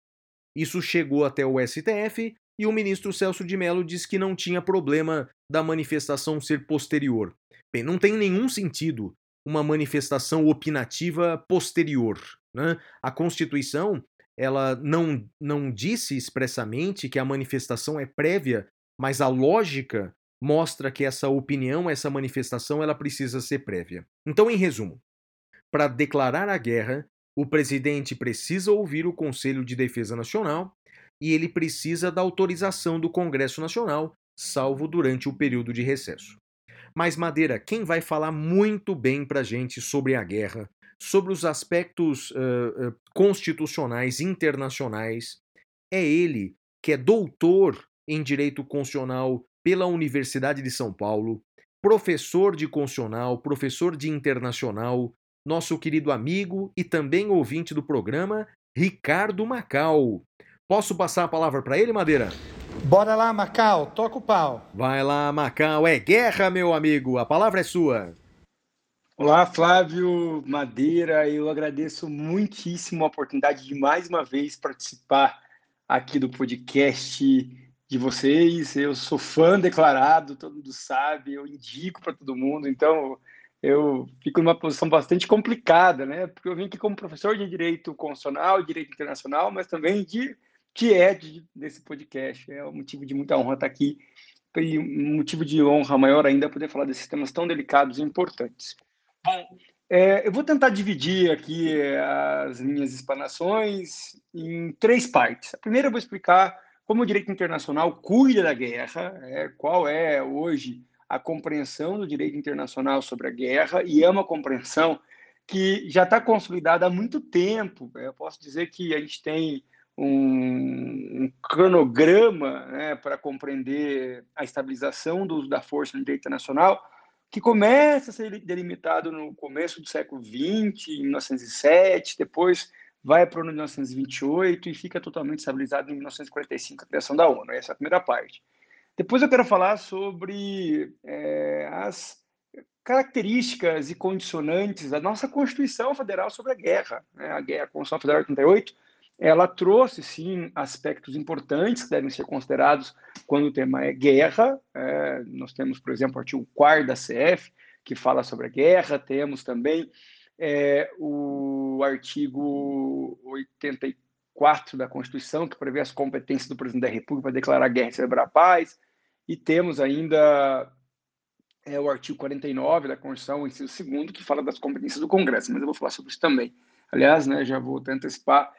Isso chegou até o STF e o ministro Celso de Mello disse que não tinha problema da manifestação ser posterior. Bem, não tem nenhum sentido uma manifestação opinativa posterior. Né? A Constituição ela não, não disse expressamente que a manifestação é prévia, mas a lógica mostra que essa opinião, essa manifestação, ela precisa ser prévia. Então, em resumo, para declarar a guerra, o presidente precisa ouvir o Conselho de Defesa Nacional e ele precisa da autorização do Congresso Nacional, salvo durante o período de recesso. Mas, Madeira, quem vai falar muito bem para a gente sobre a guerra, sobre os aspectos uh, uh, constitucionais internacionais, é ele, que é doutor em Direito Constitucional pela Universidade de São Paulo, professor de constitucional, professor de internacional, nosso querido amigo e também ouvinte do programa, Ricardo Macau. Posso passar a palavra para ele, Madeira? Bora lá, Macau, toca o pau. Vai lá, Macau, é guerra, meu amigo, a palavra é sua. Olá, Flávio Madeira, eu agradeço muitíssimo a oportunidade de mais uma vez participar aqui do podcast de vocês. Eu sou fã declarado, todo mundo sabe, eu indico para todo mundo, então eu fico numa posição bastante complicada, né? Porque eu vim aqui como professor de Direito Constitucional, Direito Internacional, mas também de, ed desse podcast. É um motivo de muita honra estar aqui e um motivo de honra maior ainda poder falar desses temas tão delicados e importantes. Bom, é, eu vou tentar dividir aqui as minhas explanações em três partes. A primeira eu vou explicar como o direito internacional cuida da guerra, é, qual é hoje a compreensão do direito internacional sobre a guerra e é uma compreensão que já está consolidada há muito tempo. Eu posso dizer que a gente tem um, um cronograma né, para compreender a estabilização do uso da força no direito internacional, que começa a ser delimitado no começo do século XX, em 1907, depois vai para o 1928 e fica totalmente estabilizado em 1945, a criação da ONU. Essa é a primeira parte. Depois eu quero falar sobre é, as características e condicionantes da nossa Constituição Federal sobre a guerra. Né? A, guerra, a Constituição Federal de 88 ela trouxe, sim, aspectos importantes que devem ser considerados quando o tema é guerra. É, nós temos, por exemplo, o artigo 4 da CF, que fala sobre a guerra, temos também é, o artigo 84 da Constituição, que prevê as competências do presidente da República para declarar guerra e celebrar a paz, e temos ainda é, o artigo 49 da Constituição, inciso 2 que fala das competências do Congresso, mas eu vou falar sobre isso também. Aliás, né, já vou antecipar,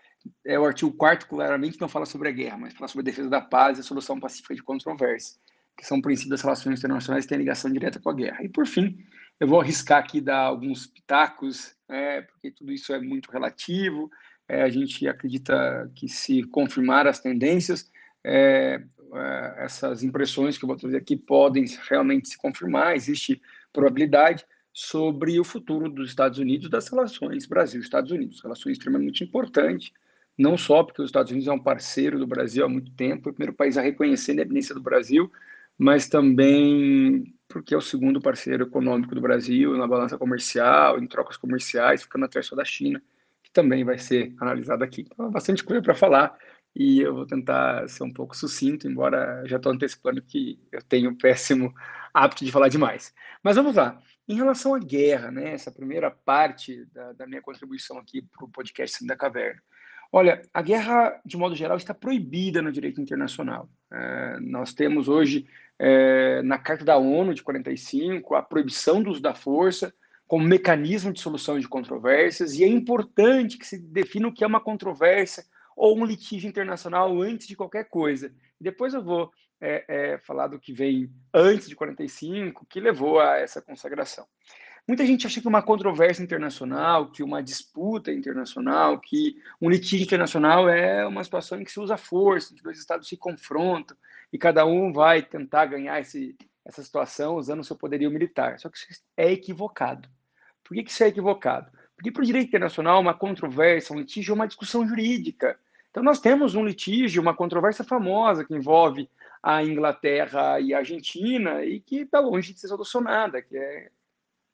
é, o artigo 4 claramente não fala sobre a guerra, mas fala sobre a defesa da paz e a solução pacífica de controvérsia, que são princípios das relações internacionais que têm ligação direta com a guerra. E, por fim, eu vou arriscar aqui dar alguns pitacos, é, porque tudo isso é muito relativo, é, a gente acredita que se confirmar as tendências, é, é essas impressões que eu vou trazer aqui podem realmente se confirmar, existe probabilidade sobre o futuro dos Estados Unidos, das relações Brasil-Estados Unidos, relações extremamente importantes, não só porque os Estados Unidos é um parceiro do Brasil há muito tempo, é o primeiro país a reconhecer a independência do Brasil, mas também porque é o segundo parceiro econômico do Brasil na balança comercial, em trocas comerciais, ficando atrás só da China, que também vai ser analisado aqui. Então, bastante coisa para falar e eu vou tentar ser um pouco sucinto, embora já estou antecipando que eu tenho péssimo [laughs] hábito de falar demais. Mas vamos lá. Em relação à guerra, né, essa primeira parte da, da minha contribuição aqui para o podcast da Caverna. Olha, a guerra, de modo geral, está proibida no direito internacional. É, nós temos hoje, é, na Carta da ONU de 45, a proibição do uso da força como mecanismo de solução de controvérsias, e é importante que se defina o que é uma controvérsia ou um litígio internacional antes de qualquer coisa. Depois eu vou é, é, falar do que vem antes de 45, que levou a essa consagração. Muita gente acha que uma controvérsia internacional, que uma disputa internacional, que um litígio internacional é uma situação em que se usa força, em que dois estados se confrontam e cada um vai tentar ganhar esse, essa situação usando o seu poderio militar. Só que isso é equivocado. Por que, que isso é equivocado? Porque para o direito internacional, uma controvérsia, um litígio é uma discussão jurídica. Então, nós temos um litígio, uma controvérsia famosa que envolve a Inglaterra e a Argentina e que está longe de ser solucionada, que é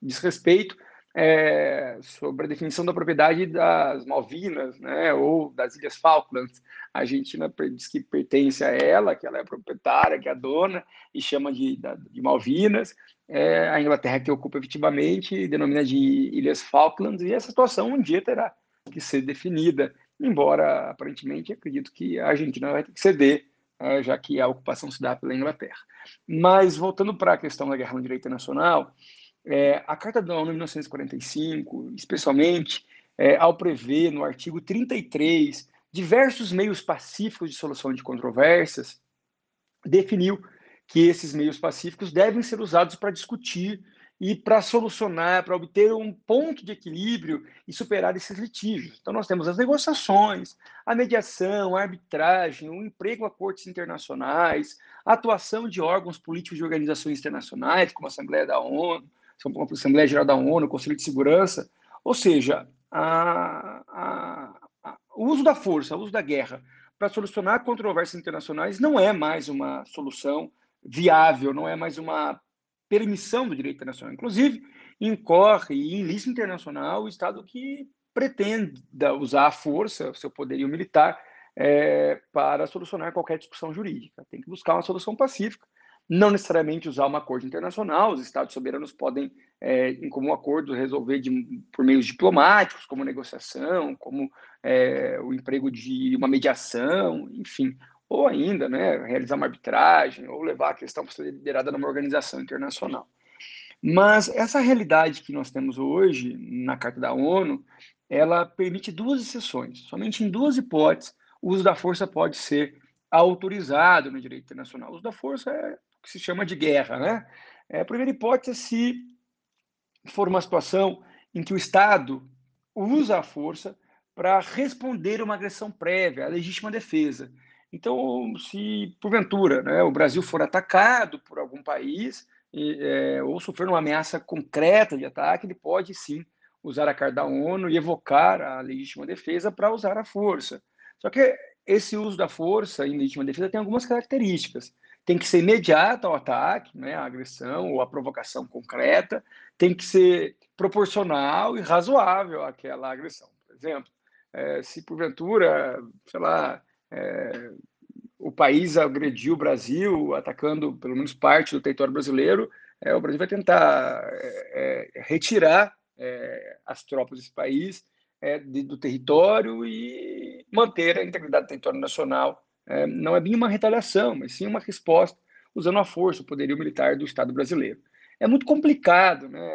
diz respeito é, sobre a definição da propriedade das Malvinas, né, ou das Ilhas Falklands. A Argentina diz que pertence a ela, que ela é a proprietária, que é a dona, e chama de, de Malvinas. É, a Inglaterra que ocupa efetivamente denomina de Ilhas Falklands, e essa situação um dia terá que ser definida, embora aparentemente acredito que a Argentina vai ter que ceder, é, já que a ocupação se dá pela Inglaterra. Mas voltando para a questão da guerra no direito internacional, é, a Carta da ONU de 1945, especialmente é, ao prever no artigo 33 diversos meios pacíficos de solução de controvérsias, definiu que esses meios pacíficos devem ser usados para discutir e para solucionar, para obter um ponto de equilíbrio e superar esses litígios. Então, nós temos as negociações, a mediação, a arbitragem, o emprego a cortes internacionais, a atuação de órgãos políticos de organizações internacionais, como a Assembleia da ONU, Assembleia Geral da ONU, Conselho de Segurança, ou seja, a, a, a, o uso da força, o uso da guerra para solucionar controvérsias internacionais não é mais uma solução viável, não é mais uma permissão do direito internacional. Inclusive, incorre em lista internacional o Estado que pretende usar a força, o seu poderio militar, é, para solucionar qualquer discussão jurídica. Tem que buscar uma solução pacífica não necessariamente usar uma corte internacional, os Estados soberanos podem, é, em comum acordo, resolver de, por meios diplomáticos, como negociação, como é, o emprego de uma mediação, enfim, ou ainda né, realizar uma arbitragem, ou levar a questão para ser liderada numa organização internacional. Mas essa realidade que nós temos hoje na Carta da ONU, ela permite duas exceções. Somente em duas hipóteses o uso da força pode ser autorizado no direito internacional. O uso da força é que se chama de guerra, né? É, a primeira hipótese é se for uma situação em que o Estado usa a força para responder a uma agressão prévia, a legítima defesa. Então, se porventura né, o Brasil for atacado por algum país e, é, ou sofrer uma ameaça concreta de ataque, ele pode sim usar a carta da ONU e evocar a legítima defesa para usar a força. Só que esse uso da força em legítima defesa tem algumas características. Tem que ser imediato ao ataque, né, a agressão ou a provocação concreta, tem que ser proporcional e razoável àquela agressão. Por exemplo, é, se porventura, sei lá, é, o país agrediu o Brasil, atacando pelo menos parte do território brasileiro, é, o Brasil vai tentar retirar as tropas desse país de, do território e manter a integridade do território nacional. Não é bem uma retaliação, mas sim uma resposta usando a força, o poderio militar do Estado brasileiro. É muito complicado né,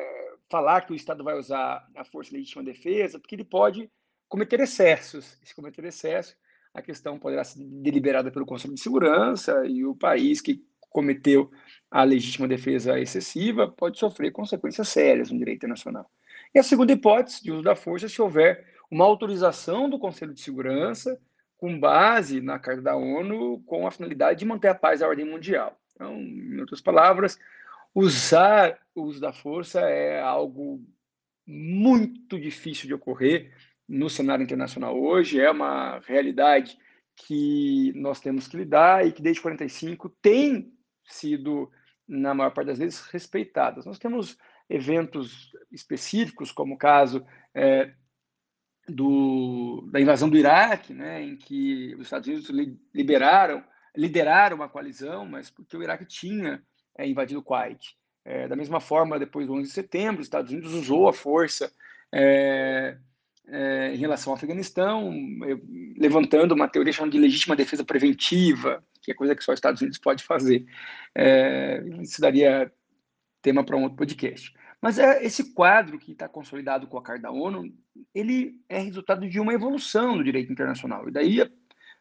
falar que o Estado vai usar a força legítima defesa, porque ele pode cometer excessos. se cometer excesso, a questão poderá ser deliberada pelo Conselho de Segurança e o país que cometeu a legítima defesa excessiva pode sofrer consequências sérias no direito internacional. E a segunda hipótese de uso da força se houver uma autorização do Conselho de Segurança com base na Carta da ONU com a finalidade de manter a paz e a ordem mundial. Então, em outras palavras, usar o uso da força é algo muito difícil de ocorrer no cenário internacional hoje, é uma realidade que nós temos que lidar e que desde 45 tem sido, na maior parte das vezes, respeitadas. Nós temos eventos específicos, como o caso é, do, da invasão do Iraque, né, em que os Estados Unidos liberaram, lideraram uma coalizão, mas porque o Iraque tinha é, invadido o Kuwait. É, da mesma forma, depois do 11 de setembro, os Estados Unidos usou a força é, é, em relação ao Afeganistão, levantando uma teoria chamada de legítima defesa preventiva, que é coisa que só os Estados Unidos pode fazer. É, isso daria tema para um outro podcast. Mas é, esse quadro que está consolidado com a Carta da ONU, ele é resultado de uma evolução do direito internacional. E daí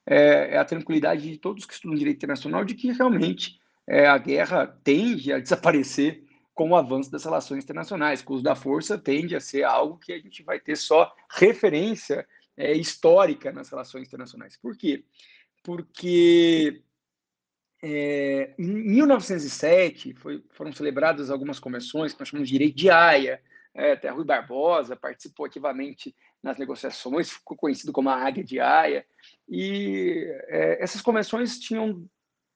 é, é a tranquilidade de todos que estudam direito internacional de que realmente é, a guerra tende a desaparecer com o avanço das relações internacionais. O uso da força tende a ser algo que a gente vai ter só referência é, histórica nas relações internacionais. Por quê? Porque é, em 1907 foi, foram celebradas algumas convenções que nós chamamos de Direito de Haia. É, até Rui Barbosa participou ativamente nas negociações, ficou conhecido como a Águia de Haia. E é, essas convenções tinham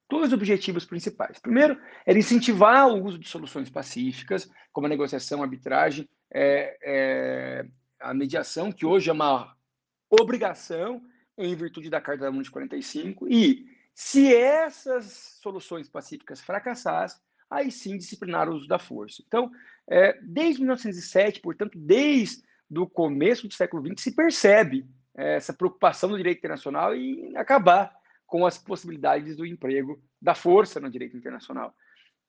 dois objetivos principais. Primeiro, era incentivar o uso de soluções pacíficas, como a negociação, a arbitragem, é, é, a mediação, que hoje é uma obrigação em virtude da Carta da ONU de 45, e se essas soluções pacíficas fracassassem, aí sim disciplinar o uso da força. Então, é, desde 1907, portanto, desde o começo do século XX, se percebe é, essa preocupação do direito internacional em acabar com as possibilidades do emprego da força no direito internacional.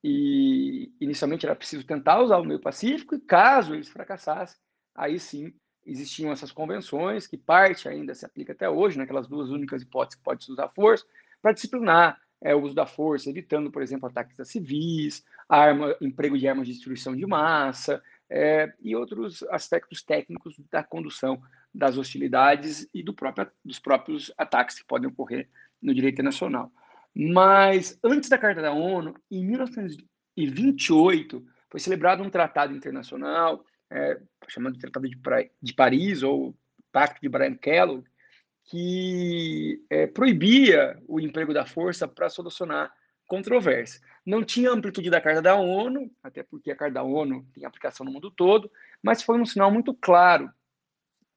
E inicialmente era preciso tentar usar o meio pacífico, e caso eles fracassassem, aí sim existiam essas convenções, que parte ainda se aplica até hoje, naquelas duas únicas hipóteses que pode se usar força, para disciplinar é, o uso da força, evitando, por exemplo, ataques a civis, arma, emprego de armas de destruição de massa é, e outros aspectos técnicos da condução das hostilidades e do próprio, dos próprios ataques que podem ocorrer no direito internacional. Mas antes da Carta da ONU, em 1928, foi celebrado um tratado internacional, é, chamado Tratado de, pra, de, Paris, ou Pacto de Brian Kellogg, que é, proibia o emprego da força para solucionar controvérsia. Não tinha amplitude da Carta da ONU, até porque a Carta da ONU tem aplicação no mundo todo, mas foi um sinal muito claro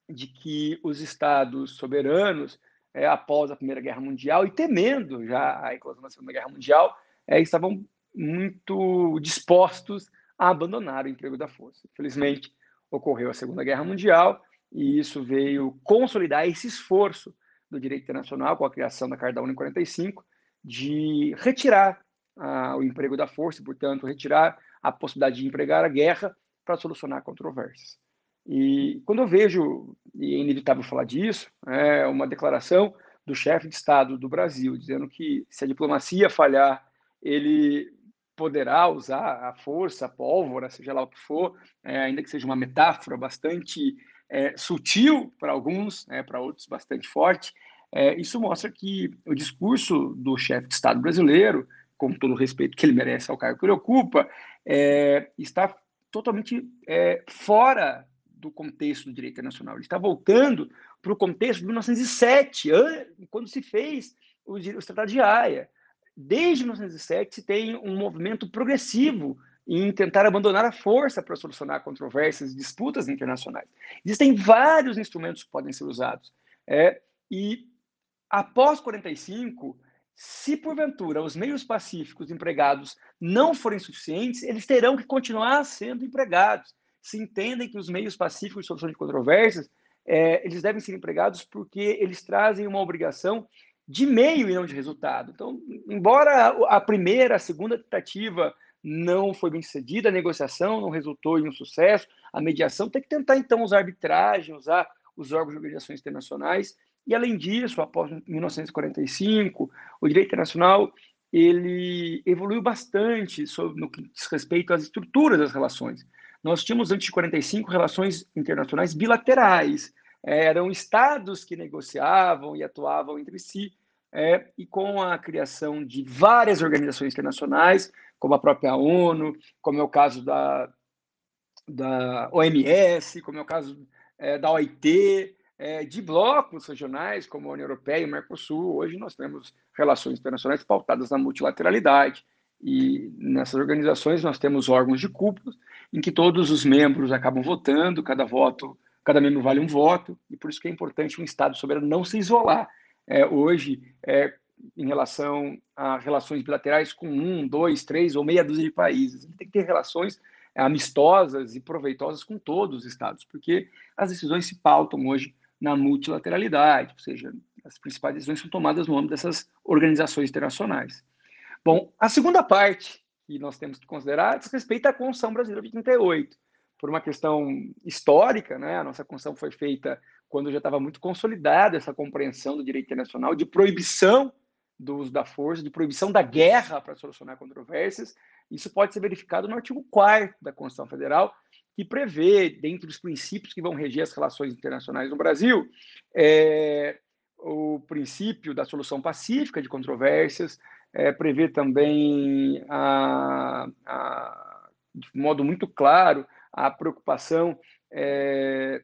de que os estados soberanos é, após a Primeira Guerra Mundial e temendo já a eclosão da Segunda Guerra Mundial, é, estavam muito dispostos a abandonar o emprego da força. Felizmente, ocorreu a Segunda Guerra Mundial e isso veio consolidar esse esforço do direito internacional com a criação da Carta em 45 de retirar ah, o emprego da força, e, portanto, retirar a possibilidade de empregar a guerra para solucionar controvérsias. E quando eu vejo, e é inevitável falar disso, é uma declaração do chefe de Estado do Brasil, dizendo que se a diplomacia falhar, ele poderá usar a força, a pólvora, seja lá o que for, é, ainda que seja uma metáfora bastante é, sutil para alguns, né, para outros bastante forte. É, isso mostra que o discurso do chefe de Estado brasileiro, com todo o respeito que ele merece ao cargo que ele ocupa, é, está totalmente é, fora do contexto do direito internacional. Ele está voltando para o contexto de 1907, quando se fez o, Tratado de Haia. Desde 1907 se tem um movimento progressivo em tentar abandonar a força para solucionar controvérsias e disputas internacionais. Existem vários instrumentos que podem ser usados. É, e após 45, se porventura os meios pacíficos empregados não forem suficientes, eles terão que continuar sendo empregados. Se entendem que os meios pacíficos de solução de controvérsias, é, eles devem ser empregados porque eles trazem uma obrigação de meio e não de resultado. Então, embora a primeira, a segunda tentativa não foi bem sucedida, a negociação não resultou em um sucesso, a mediação tem que tentar então usar arbitragem, usar os órgãos de organizações internacionais e além disso, após 1945, o direito internacional ele evoluiu bastante sobre, no que diz respeito às estruturas das relações. Nós tínhamos, antes de 45, relações internacionais bilaterais. Eram estados que negociavam e atuavam entre si. É, e com a criação de várias organizações internacionais, como a própria ONU, como é o caso da, da OMS, como é o caso é, da OIT, é, de blocos regionais, como a União Europeia e o Mercosul. Hoje nós temos relações internacionais pautadas na multilateralidade. E nessas organizações nós temos órgãos de cúpula, em que todos os membros acabam votando, cada voto, cada membro vale um voto, e por isso que é importante um Estado soberano não se isolar. É, hoje, é, em relação a relações bilaterais com um, dois, três ou meia dúzia de países, ele tem que ter relações amistosas e proveitosas com todos os estados, porque as decisões se pautam hoje na multilateralidade, ou seja, as principais decisões são tomadas no âmbito dessas organizações internacionais. Bom, a segunda parte que nós temos que considerar diz respeito à Constituição Brasileira de 38. Por uma questão histórica, né, a nossa Constituição foi feita quando já estava muito consolidada essa compreensão do direito internacional de proibição do uso da força, de proibição da guerra para solucionar controvérsias. Isso pode ser verificado no artigo 4 da Constituição Federal, que prevê, dentre os princípios que vão reger as relações internacionais no Brasil, é, o princípio da solução pacífica de controvérsias, é, prevê também, a, a, de modo muito claro, a preocupação é,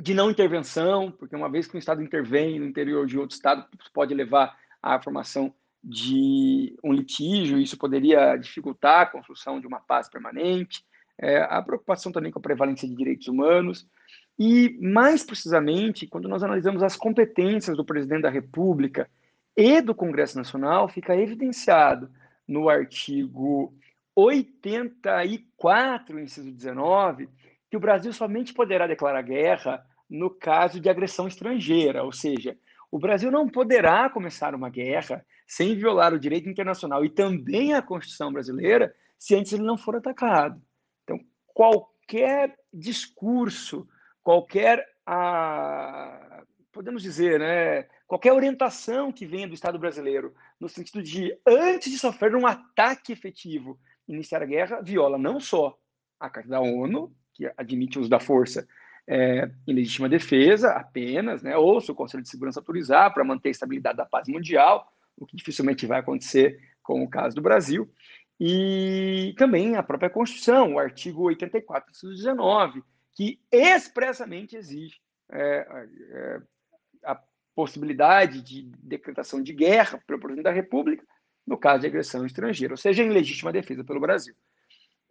de não intervenção, porque uma vez que um Estado intervém no interior de outro Estado, pode levar à formação de um litígio, isso poderia dificultar a construção de uma paz permanente é, a preocupação também com a prevalência de direitos humanos, e, mais precisamente, quando nós analisamos as competências do presidente da República e do Congresso Nacional, fica evidenciado no artigo 84, inciso 19, que o Brasil somente poderá declarar guerra no caso de agressão estrangeira, ou seja, o Brasil não poderá começar uma guerra sem violar o direito internacional e também a Constituição brasileira se antes ele não for atacado. Qualquer discurso, qualquer, ah, podemos dizer, né, qualquer orientação que venha do Estado brasileiro, no sentido de, antes de sofrer um ataque efetivo, iniciar a guerra, viola não só a Carta da ONU, que admite o uso da força é, em legítima defesa apenas, né, ou se o Conselho de Segurança autorizar para manter a estabilidade da paz mundial, o que dificilmente vai acontecer com o caso do Brasil, e também a própria Constituição, o artigo 84, inciso 19, que expressamente exige é, é, a possibilidade de decretação de guerra pelo presidente da República, no caso de agressão estrangeira, ou seja, em legítima defesa pelo Brasil.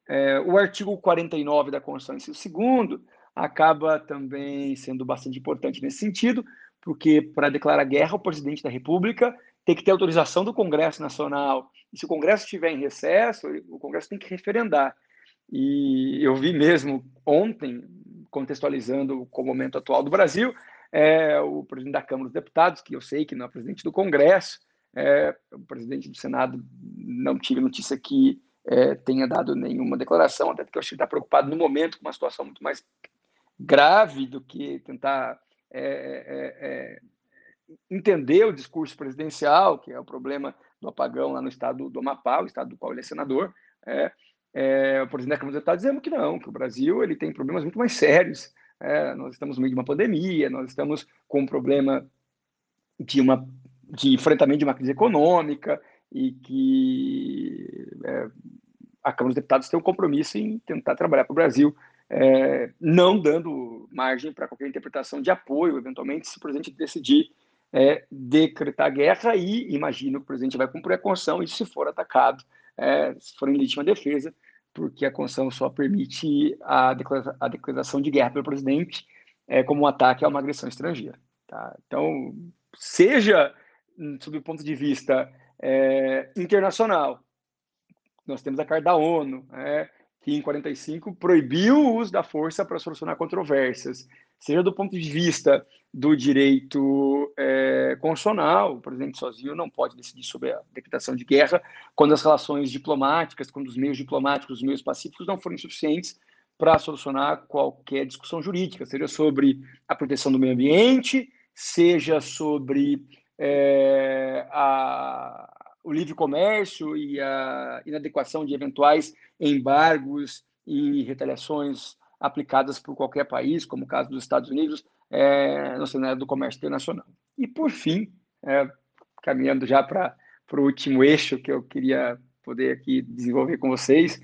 É, o artigo 49 da Constituição, inciso 2, acaba também sendo bastante importante nesse sentido, porque para declarar guerra, o presidente da República tem que ter autorização do Congresso Nacional. E se o Congresso estiver em recesso, o Congresso tem que referendar. E eu vi mesmo ontem, contextualizando com o momento atual do Brasil, é, o presidente da Câmara dos Deputados, que eu sei que não é presidente do Congresso, é, o presidente do Senado, não tive notícia que é, tenha dado nenhuma declaração, até porque eu acho que está preocupado no momento com uma situação muito mais grave do que tentar é, é, entender o discurso presidencial, que é o problema do apagão lá no estado do Amapá, o estado do qual ele é senador, é, é, o presidente da Câmara dos Deputados dizendo que não, que o Brasil ele tem problemas muito mais sérios. É, nós estamos no meio de uma pandemia, nós estamos com um problema de, uma, de enfrentamento de uma crise econômica e que a Câmara dos Deputados tem um compromisso em tentar trabalhar para o Brasil, é, não dando margem para qualquer interpretação de apoio, eventualmente, se o presidente decidir é, decretar guerra e imagino que o presidente vai cumprir a Constituição e se for atacado, é, se for em legítima defesa, porque a Constituição só permite a, declara a declaração de guerra pelo presidente é, como um ataque a uma agressão estrangeira. Tá? Então, seja sob o ponto de vista é, internacional, nós temos a Carta da ONU, é, que em 45 proibiu o uso da força para solucionar controvérsias, seja do ponto de vista do direito é, constitucional, o presidente sozinho não pode decidir sobre a decretação de guerra quando as relações diplomáticas, quando os meios diplomáticos, os meios pacíficos não forem suficientes para solucionar qualquer discussão jurídica, seja sobre a proteção do meio ambiente, seja sobre é, a, o livre comércio e a inadequação de eventuais embargos e retaliações aplicadas por qualquer país, como o caso dos Estados Unidos, é, no cenário do comércio internacional. E, por fim, é, caminhando já para o último eixo que eu queria poder aqui desenvolver com vocês,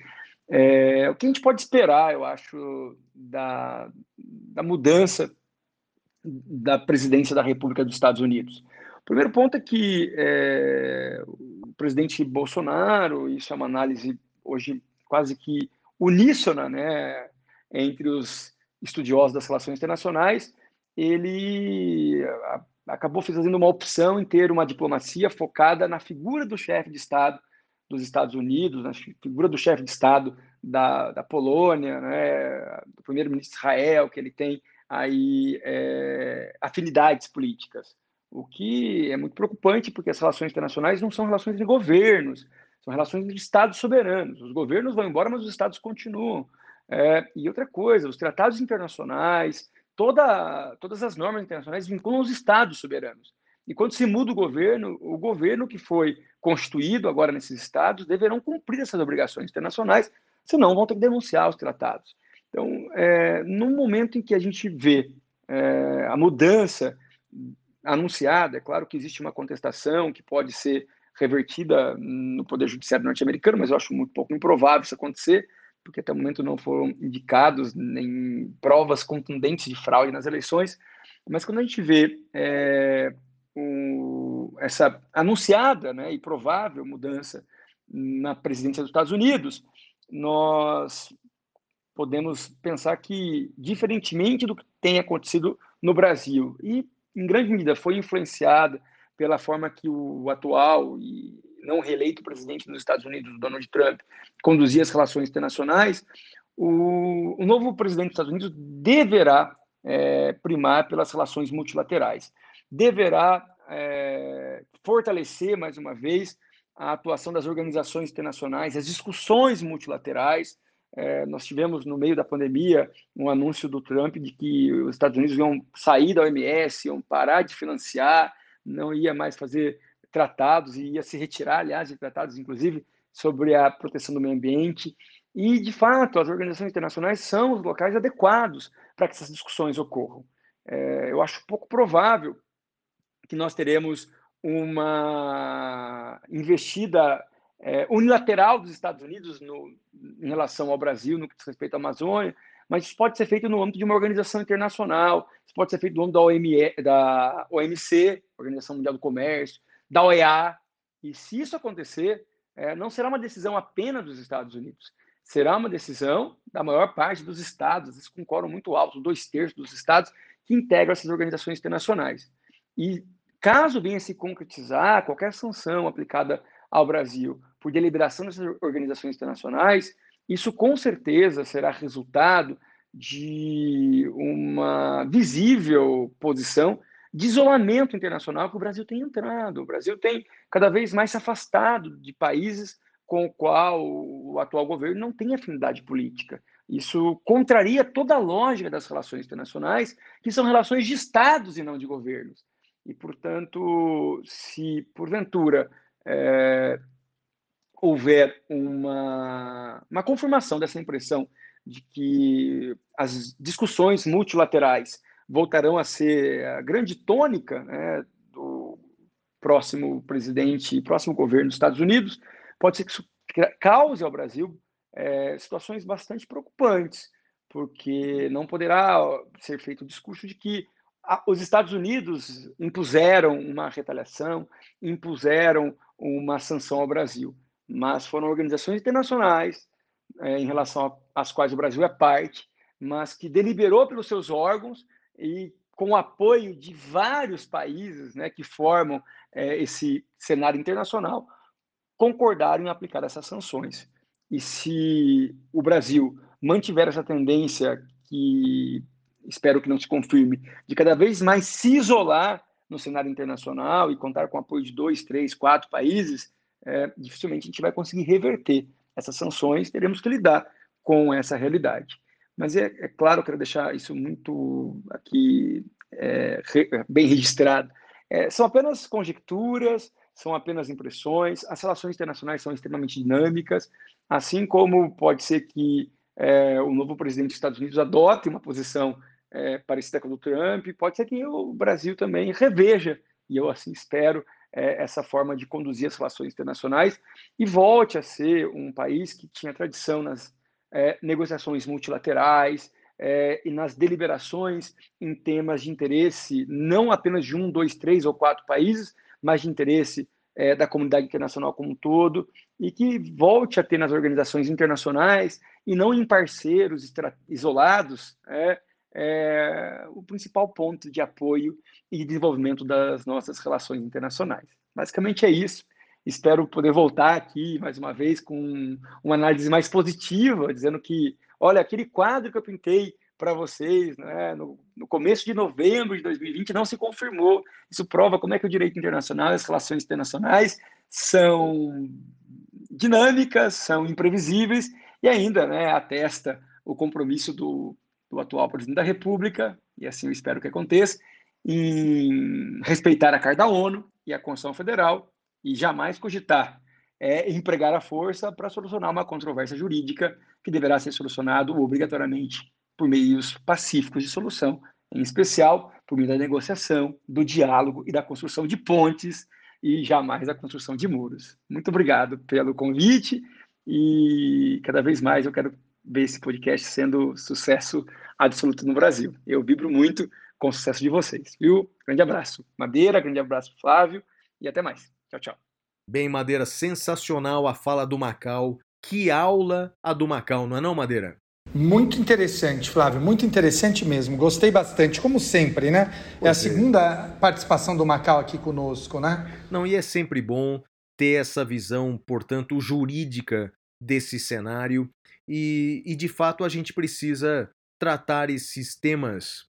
é, o que a gente pode esperar, eu acho, da, da mudança da presidência da República dos Estados Unidos. O primeiro ponto é que é, o presidente Bolsonaro, isso é uma análise hoje quase que uníssona, né, entre os estudiosos das relações internacionais, ele acabou fazendo uma opção em ter uma diplomacia focada na figura do chefe de Estado dos Estados Unidos, na figura do chefe de Estado da, da Polônia, né, do primeiro-ministro Israel, que ele tem aí é, afinidades políticas. O que é muito preocupante, porque as relações internacionais não são relações de governos, são relações de estados soberanos. Os governos vão embora, mas os estados continuam. É, e outra coisa, os tratados internacionais, toda, todas as normas internacionais vinculam os estados soberanos. E quando se muda o governo, o governo que foi constituído agora nesses estados deverão cumprir essas obrigações internacionais, senão vão ter que denunciar os tratados. Então, é, no momento em que a gente vê é, a mudança anunciada, é claro que existe uma contestação que pode ser revertida no Poder Judiciário norte-americano, mas eu acho muito pouco improvável isso acontecer, porque até o momento não foram indicados nem provas contundentes de fraude nas eleições. Mas quando a gente vê é, um, essa anunciada né, e provável mudança na presidência dos Estados Unidos, nós podemos pensar que, diferentemente do que tem acontecido no Brasil, e em grande medida foi influenciada pela forma que o atual e não reeleito presidente dos Estados Unidos, Donald Trump, conduzia as relações internacionais, o, o novo presidente dos Estados Unidos deverá é, primar pelas relações multilaterais, deverá é, fortalecer, mais uma vez, a atuação das organizações internacionais, as discussões multilaterais, é, nós tivemos no meio da pandemia um anúncio do Trump de que os Estados Unidos iam sair da OMS, iam parar de financiar, não ia mais fazer tratados e ia se retirar, aliás, de tratados, inclusive, sobre a proteção do meio ambiente. E, de fato, as organizações internacionais são os locais adequados para que essas discussões ocorram. É, eu acho pouco provável que nós teremos uma investida é, unilateral dos Estados Unidos no, em relação ao Brasil no que diz respeito à Amazônia, mas isso pode ser feito no âmbito de uma organização internacional, isso pode ser feito no âmbito da, OME, da OMC, Organização Mundial do Comércio, da OEA, e se isso acontecer, é, não será uma decisão apenas dos Estados Unidos, será uma decisão da maior parte dos estados, eles concordam muito alto, dois terços dos estados que integram essas organizações internacionais. E caso venha se concretizar qualquer sanção aplicada ao Brasil por deliberação dessas organizações internacionais, isso com certeza será resultado de uma visível posição de isolamento internacional que o Brasil tem entrado. O Brasil tem cada vez mais se afastado de países com o qual o atual governo não tem afinidade política. Isso contraria toda a lógica das relações internacionais, que são relações de estados e não de governos. E, portanto, se porventura é, houver uma, uma confirmação dessa impressão de que as discussões multilaterais voltarão a ser a grande tônica né, do próximo presidente, próximo governo dos Estados Unidos, pode ser que isso cause ao Brasil é, situações bastante preocupantes, porque não poderá ser feito o discurso de que os Estados Unidos impuseram uma retaliação, impuseram uma sanção ao Brasil, mas foram organizações internacionais é, em relação às quais o Brasil é parte, mas que deliberou pelos seus órgãos e com o apoio de vários países né, que formam é, esse cenário internacional, concordaram em aplicar essas sanções. E se o Brasil mantiver essa tendência que espero que não se confirme, de cada vez mais se isolar no cenário internacional e contar com o apoio de dois, três, quatro países, é, dificilmente a gente vai conseguir reverter essas sanções, teremos que lidar com essa realidade. Mas é, é claro, quero deixar isso muito aqui é, re, bem registrado. É, são apenas conjecturas, são apenas impressões, as relações internacionais são extremamente dinâmicas, assim como pode ser que é, o novo presidente dos Estados Unidos adote uma posição é, parecida com a do Trump, pode ser que o Brasil também reveja, e eu assim espero, é, essa forma de conduzir as relações internacionais e volte a ser um país que tinha tradição nas é, negociações multilaterais é, e nas deliberações em temas de interesse não apenas de um, dois, três ou quatro países, mas de interesse é, da comunidade internacional como um todo, e que volte a ter nas organizações internacionais e não em parceiros isolados é, o principal ponto de apoio e desenvolvimento das nossas relações internacionais. Basicamente é isso. Espero poder voltar aqui mais uma vez com uma análise mais positiva, dizendo que, olha, aquele quadro que eu pintei para vocês né, no, no, começo de novembro de 2020 não se confirmou. Isso prova como é que o direito internacional e as relações internacionais são dinâmicas, são imprevisíveis e ainda né, atesta o compromisso do do atual presidente da República, e assim eu espero que aconteça, em respeitar a Carta da ONU e a Constituição Federal e jamais cogitar é, empregar a força para solucionar uma controvérsia jurídica que deverá ser solucionado obrigatoriamente por meios pacíficos de solução, em especial por meio da negociação, do diálogo e da construção de pontes e jamais da construção de muros. Muito obrigado pelo convite e cada vez mais eu quero ver esse podcast sendo sucesso absoluto no Brasil. Eu vibro muito com o sucesso de vocês, viu? Grande abraço, Madeira, grande abraço, Flávio, e até mais. Tchau, tchau. Bem, Madeira, sensacional a fala do Macau. Que aula a do Macau, não é não, Madeira? Muito interessante, Flávio, muito interessante mesmo. Gostei bastante, como sempre, né? é a segunda participação do Macau aqui conosco, né? Não, e é sempre bom ter essa visão, portanto, jurídica desse cenário e, e de fato a gente precisa tratar esses temas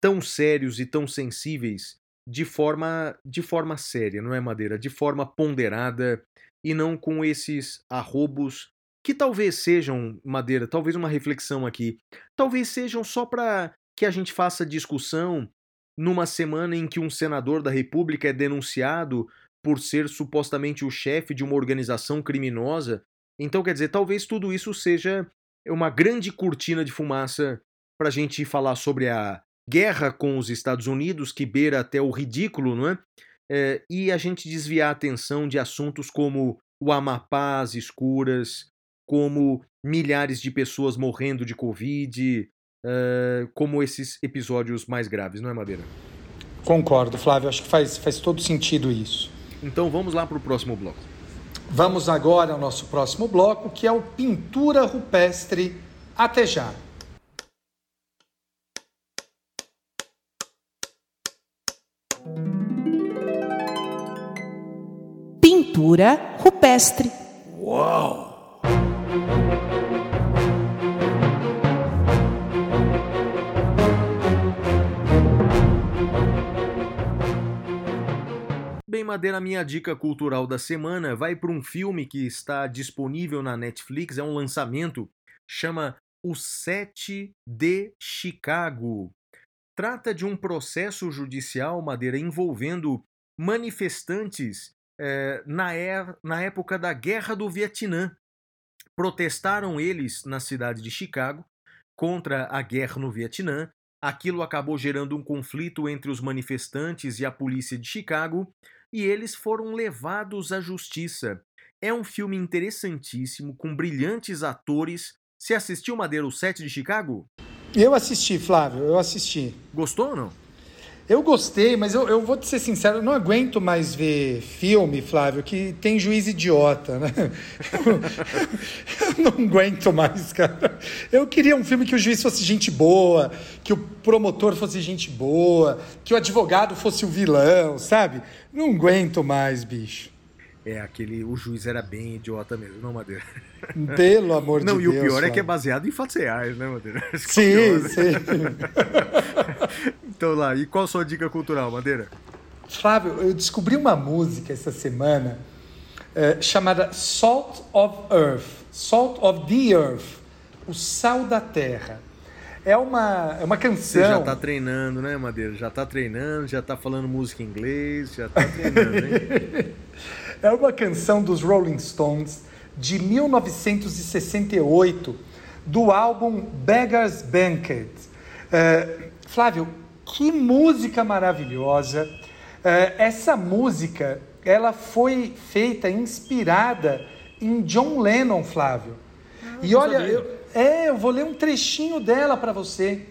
tão sérios e tão sensíveis de forma de forma séria, não é Madeira? De forma ponderada e não com esses arrobos que talvez sejam Madeira, talvez uma reflexão aqui, talvez sejam só para que a gente faça discussão numa semana em que um senador da República é denunciado por ser supostamente o chefe de uma organização criminosa então, quer dizer, talvez tudo isso seja uma grande cortina de fumaça para a gente falar sobre a guerra com os Estados Unidos, que beira até o ridículo, não é? é e a gente desviar a atenção de assuntos como o Amapá, as escuras, como milhares de pessoas morrendo de Covid, é, como esses episódios mais graves, não é, Madeira? Concordo, Flávio. Acho que faz, faz todo sentido isso. Então vamos lá para o próximo bloco. Vamos agora ao nosso próximo bloco, que é o Pintura Rupestre. Até já! Pintura rupestre. Uau! Bem, Madeira, minha dica cultural da semana vai para um filme que está disponível na Netflix, é um lançamento, chama O Sete de Chicago. trata de um processo judicial, Madeira, envolvendo manifestantes eh, na, é, na época da Guerra do Vietnã. Protestaram eles na cidade de Chicago contra a guerra no Vietnã. Aquilo acabou gerando um conflito entre os manifestantes e a polícia de Chicago e eles foram levados à justiça. É um filme interessantíssimo, com brilhantes atores. Você assistiu Madeira o 7 de Chicago? Eu assisti, Flávio, eu assisti. Gostou ou não? Eu gostei, mas eu, eu vou te ser sincero, eu não aguento mais ver filme, Flávio, que tem juiz idiota, né? Eu, não aguento mais, cara. Eu queria um filme que o juiz fosse gente boa, que o promotor fosse gente boa, que o advogado fosse o vilão, sabe? Não aguento mais, bicho. É, aquele. O juiz era bem idiota mesmo, não, Madeira? [laughs] Pelo amor não, de Deus. Não, e o pior Flávio. é que é baseado em fatos reais, né, Madeira? [laughs] Sim, sim. [laughs] então lá, e qual a sua dica cultural, Madeira? Flávio, eu descobri uma música essa semana é, chamada Salt of Earth, Salt of the Earth, o sal da terra. É uma, é uma canção. Você já tá treinando, né, Madeira? Já tá treinando, já tá falando música em inglês, já tá treinando, hein? É uma canção dos Rolling Stones de 1968, do álbum Beggar's Banquet. Uh, Flávio, que música maravilhosa! Uh, essa música, ela foi feita, inspirada em John Lennon, Flávio. Ah, e olha, eu, é, eu vou ler um trechinho dela para você.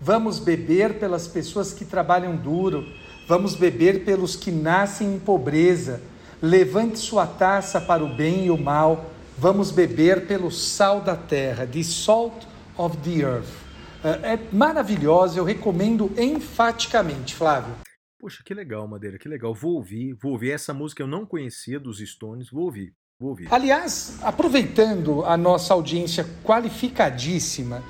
Vamos beber pelas pessoas que trabalham duro, vamos beber pelos que nascem em pobreza. Levante sua taça para o bem e o mal. Vamos beber pelo sal da terra, the salt of the earth. É maravilhosa, eu recomendo enfaticamente, Flávio. Poxa, que legal, Madeira, que legal. Vou ouvir, vou ouvir essa música eu não conhecia dos Stones, vou ouvir, vou ouvir. Aliás, aproveitando a nossa audiência qualificadíssima,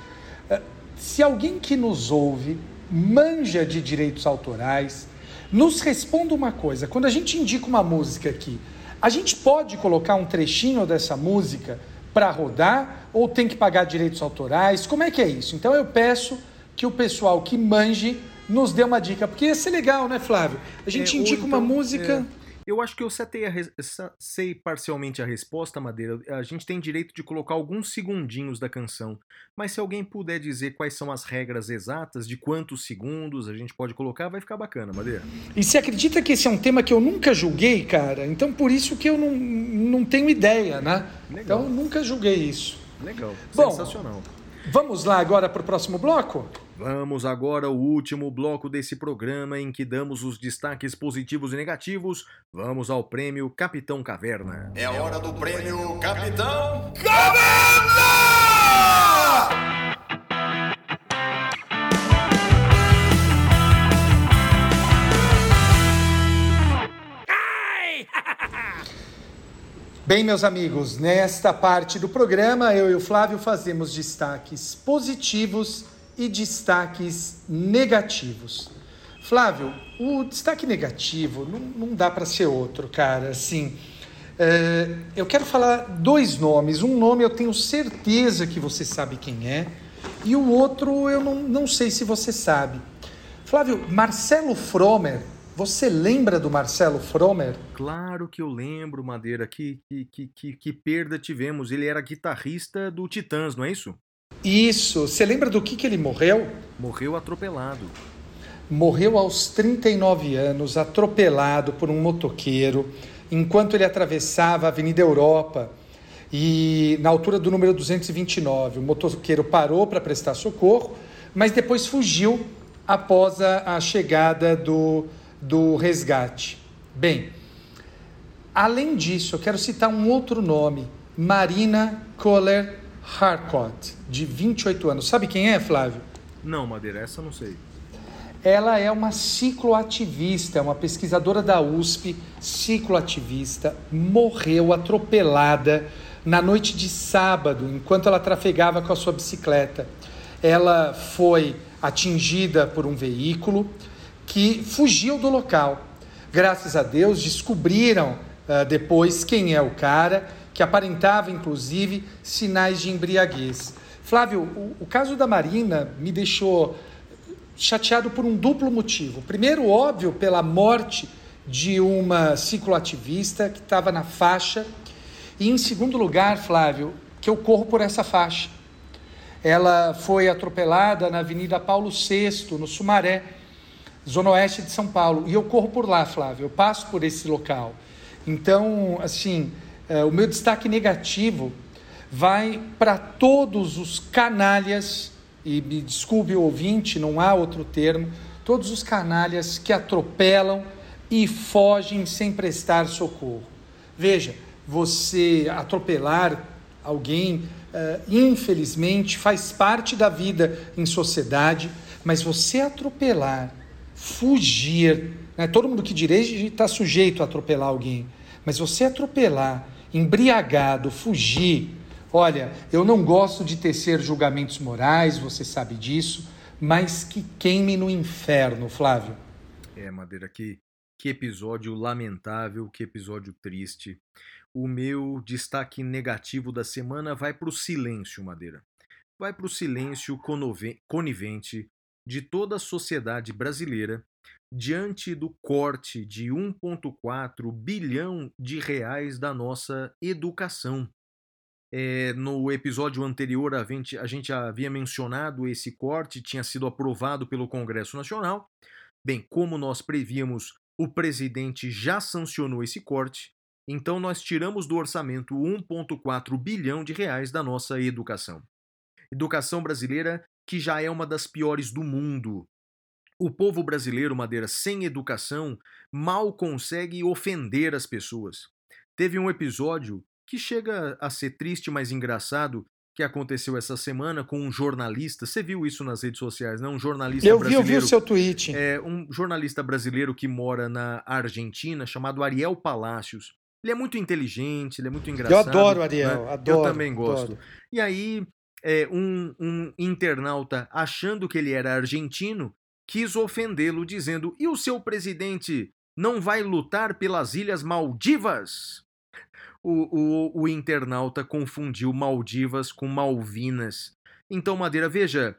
se alguém que nos ouve manja de direitos autorais, nos responda uma coisa: quando a gente indica uma música aqui, a gente pode colocar um trechinho dessa música para rodar ou tem que pagar direitos autorais? Como é que é isso? Então eu peço que o pessoal que manje nos dê uma dica, porque ia ser legal, né, Flávio? A gente É, indica uma então, música. é, Eu acho que eu setei res- sei parcialmente a resposta, Madeira. A gente tem direito de colocar alguns segundinhos da canção. Mas se alguém puder dizer quais são as regras exatas, de quantos segundos a gente pode colocar, vai ficar bacana, Madeira. E você acredita que esse é um tema que eu nunca julguei, cara? Então por isso que eu não, não tenho ideia, né? Legal. Então eu nunca julguei isso. Legal, Bom. sensacional. Vamos lá agora para o próximo bloco? Vamos agora ao último bloco desse programa em que damos os destaques positivos e negativos. Vamos ao prêmio Capitão Caverna. É a hora do prêmio Capitão Bem, meus amigos, nesta parte do programa, eu e o Flávio fazemos destaques positivos e destaques negativos. Flávio, o destaque negativo não, não dá para ser outro, cara. Assim, é, eu quero falar dois nomes. Um nome eu tenho certeza que você sabe quem é, e o outro eu não, não sei se você sabe. Flávio, Marcelo Fromer, você lembra do Marcelo Fromer? Claro que eu lembro, Madeira, que, que, que, que, perda tivemos. Ele era guitarrista do Titãs, não é isso? Isso. Você lembra do que, que ele morreu? Morreu atropelado. Morreu aos 39 anos, atropelado por um motoqueiro, enquanto ele atravessava a Avenida Europa. E na altura do número 229, o motoqueiro parou para prestar socorro, mas depois fugiu após a, a chegada do, do resgate. Bem, além disso, eu quero citar um outro nome: Marina Kohler Harcourt, de 28 anos. Sabe quem é, Flávio? Não, Madeira, essa eu não sei. Ela é uma cicloativista, é uma pesquisadora da USP, cicloativista, morreu atropelada na noite de sábado, enquanto ela trafegava com a sua bicicleta. Ela foi atingida por um veículo que fugiu do local. Graças a Deus, descobriram ah, depois quem é o cara, que aparentava inclusive sinais de embriaguez. Flávio, o, o caso da Marina me deixou chateado por um duplo motivo. Primeiro, óbvio, pela morte de uma cicloativista que estava na faixa. E em segundo lugar, Flávio, que eu corro por essa faixa. Ela foi atropelada na Avenida Paulo VI, no Sumaré, zona oeste de São Paulo. E eu corro por lá, Flávio, eu passo por esse local. Então, assim, é, o meu destaque negativo vai para todos os canalhas, e me desculpe o ouvinte, não há outro termo, todos os canalhas que atropelam e fogem sem prestar socorro. Veja, você atropelar alguém, uh, infelizmente, faz parte da vida em sociedade, mas você atropelar, fugir, né? todo mundo que dirige está sujeito a atropelar alguém, mas você atropelar, embriagado, fugir, olha, eu não gosto de tecer julgamentos morais, você sabe disso, mas que queime no inferno, Flávio. É, Madeira, que que episódio lamentável, que episódio triste. O meu destaque negativo da semana vai para o silêncio, Madeira. Vai para o silêncio conivente de toda a sociedade brasileira diante do corte de 1,4 bilhão de reais da nossa educação. É, no episódio anterior, a gente, a gente havia mencionado esse corte, tinha sido aprovado pelo Congresso Nacional. Bem, como nós prevíamos, o presidente já sancionou esse corte, então nós tiramos do orçamento 1,4 bilhão de reais da nossa educação. Educação brasileira que já é uma das piores do mundo. O povo brasileiro, Madeira, sem educação, mal consegue ofender as pessoas. Teve um episódio que chega a ser triste, mas engraçado, que aconteceu essa semana com um jornalista. Você viu isso nas redes sociais, não? Um jornalista eu brasileiro. Eu vi, eu vi o seu tweet. É, um jornalista brasileiro que mora na Argentina, chamado Ariel Palacios. Ele é muito inteligente, ele é muito engraçado. Eu adoro Ariel, né? adoro. Eu também gosto. Adoro. E aí, é, um, um internauta, achando que ele era argentino, quis ofendê-lo, dizendo: E o seu presidente não vai lutar pelas Ilhas Maldivas? o, o, o internauta confundiu Maldivas com Malvinas. Então, Madeira, veja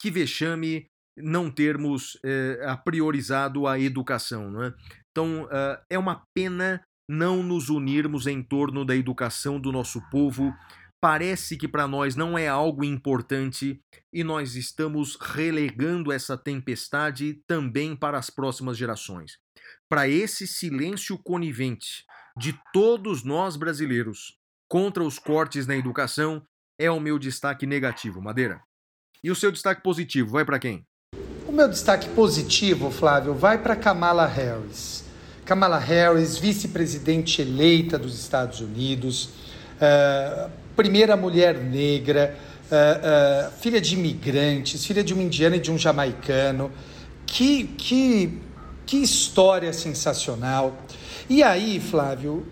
que vexame não termos é, a priorizado a educação. Não é? Então, uh, é uma pena não nos unirmos em torno da educação do nosso povo. Parece que para nós não é algo importante e nós estamos relegando essa tempestade também para as próximas gerações. Para esse silêncio conivente de todos nós brasileiros contra os cortes na educação é o meu destaque negativo, Madeira. E o seu destaque positivo vai para quem? O meu destaque positivo, Flávio, vai para Kamala Harris. Kamala Harris, vice-presidente eleita dos Estados Unidos, uh, primeira mulher negra, uh, uh, filha de imigrantes, filha de uma indiana e de um jamaicano. Que, que, que história sensacional. E aí, Flávio,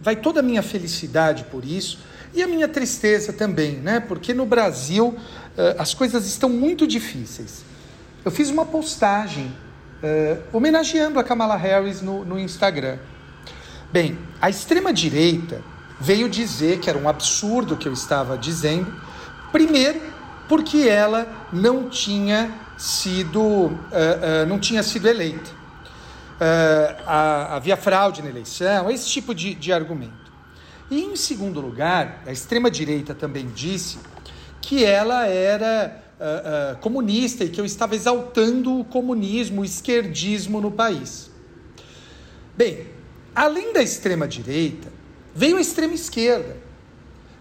vai toda a minha felicidade por isso e a minha tristeza também, né? Porque no Brasil uh, as coisas estão muito difíceis. Eu fiz uma postagem homenageando a Kamala Harris no, no Instagram. Bem, a extrema-direita veio dizer que era um absurdo o que eu estava dizendo, primeiro, porque ela não tinha sido, uh, não tinha sido eleita uh, havia fraude na eleição, esse tipo de, de argumento. E, em segundo lugar, a extrema-direita também disse que ela era uh, uh, comunista e que eu estava exaltando o comunismo, o esquerdismo no país. Bem, além da extrema-direita, veio a extrema-esquerda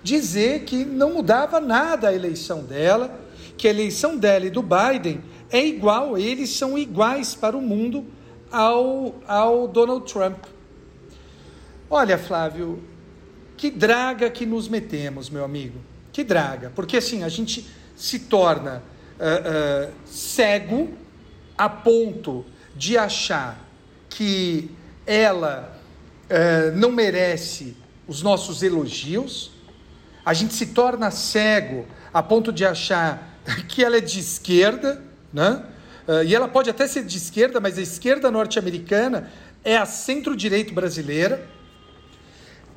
dizer que não mudava nada a eleição dela, que a eleição dela e do Biden é igual, eles são iguais para o mundo ao, ao Donald Trump. Olha, Flávio, que draga que nos metemos, meu amigo. Que draga. Porque assim, a gente se torna uh, uh, cego a ponto de achar que ela uh, não merece os nossos elogios. A gente se torna cego a ponto de achar [laughs] que ela é de esquerda, né? Uh, e ela pode até ser de esquerda, mas a esquerda norte-americana é a centro-direito brasileira.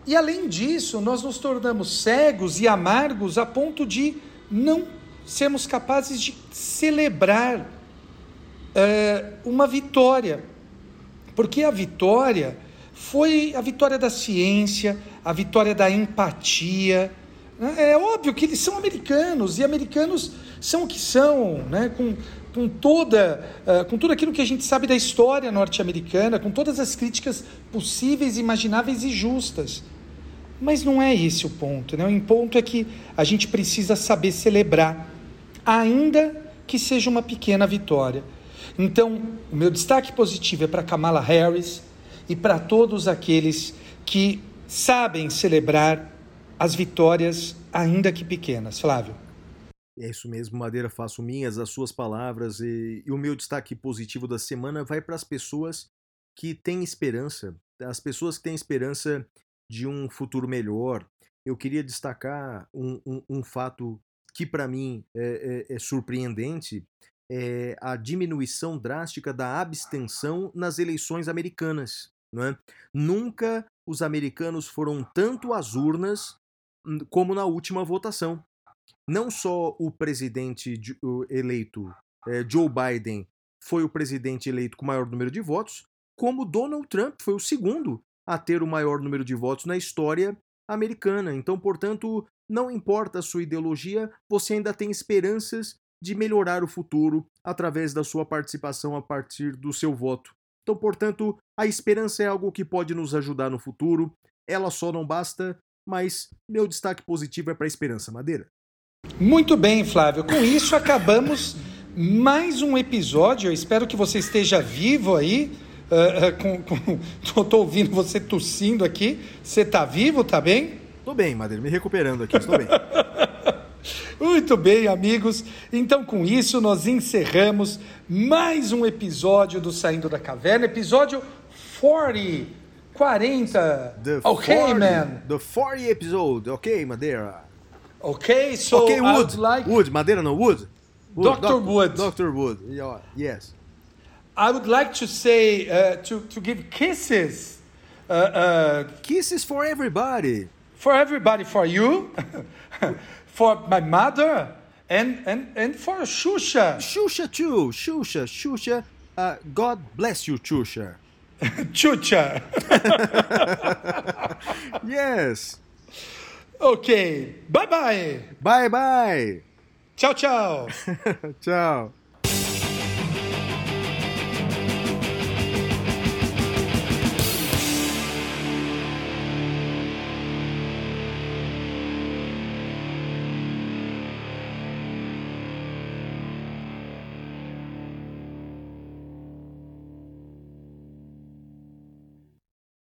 E além disso, nós nos tornamos cegos e amargos a ponto de não sermos capazes de celebrar uh, uma vitória. Porque a vitória foi a vitória da ciência, a vitória da empatia. É óbvio que eles são americanos e americanos são o que são, né? com, com, toda, uh, com tudo aquilo que a gente sabe da história norte-americana, com todas as críticas possíveis, imagináveis e justas. Mas não é esse o ponto. Né? O ponto é que a gente precisa saber celebrar, ainda que seja uma pequena vitória. Então, o meu destaque positivo é para Kamala Harris e para todos aqueles que sabem celebrar as vitórias, ainda que pequenas. Flávio. É isso mesmo, Madeira, faço minhas as suas palavras e, e o meu destaque positivo da semana vai para as pessoas que têm esperança, as pessoas que têm esperança de um futuro melhor. Eu queria destacar um, um, um fato que para mim é, é, é surpreendente, é a diminuição drástica da abstenção nas eleições americanas. Não é? Nunca os americanos foram tanto às urnas hum, como na última votação. Não só o presidente eleito é, Joe Biden foi o presidente eleito com o maior número de votos, como Donald Trump foi o segundo a ter o maior número de votos na história americana. Então, portanto, não importa a sua ideologia, você ainda tem esperanças de melhorar o futuro através da sua participação a partir do seu voto. Então, portanto, a esperança é algo que pode nos ajudar no futuro. Ela só não basta, mas meu destaque positivo é para a esperança, Madeira. Muito bem, Flávio. Com isso acabamos mais um episódio. Eu espero que você esteja vivo aí. Uh, com, com... [laughs] Tô, ouvindo você tossindo aqui. Você tá vivo, tá bem? Tô bem, Madeira, me recuperando aqui, estou bem. [laughs] Muito bem, amigos. Então, com isso, nós encerramos mais um episódio do Saindo da Caverna, episódio 40. 40. The okay, 40, man. The 40 episode. Ok, Madeira. Okay, so okay, Wood. Like... Wood, Madeira no Wood. Wood. Dr. Wood. Dr. Wood. Yes. I would like to say uh, to to give kisses. Uh, uh, kisses for everybody. For everybody, for you. [laughs] for my mother and, and, and for Shusha. Shusha too. Shusha. Shusha. Uh, God bless you, Shusha. [laughs] Chucha. [laughs] yes. Okay. Bye bye. Bye bye. Ciao, ciao. [laughs] ciao.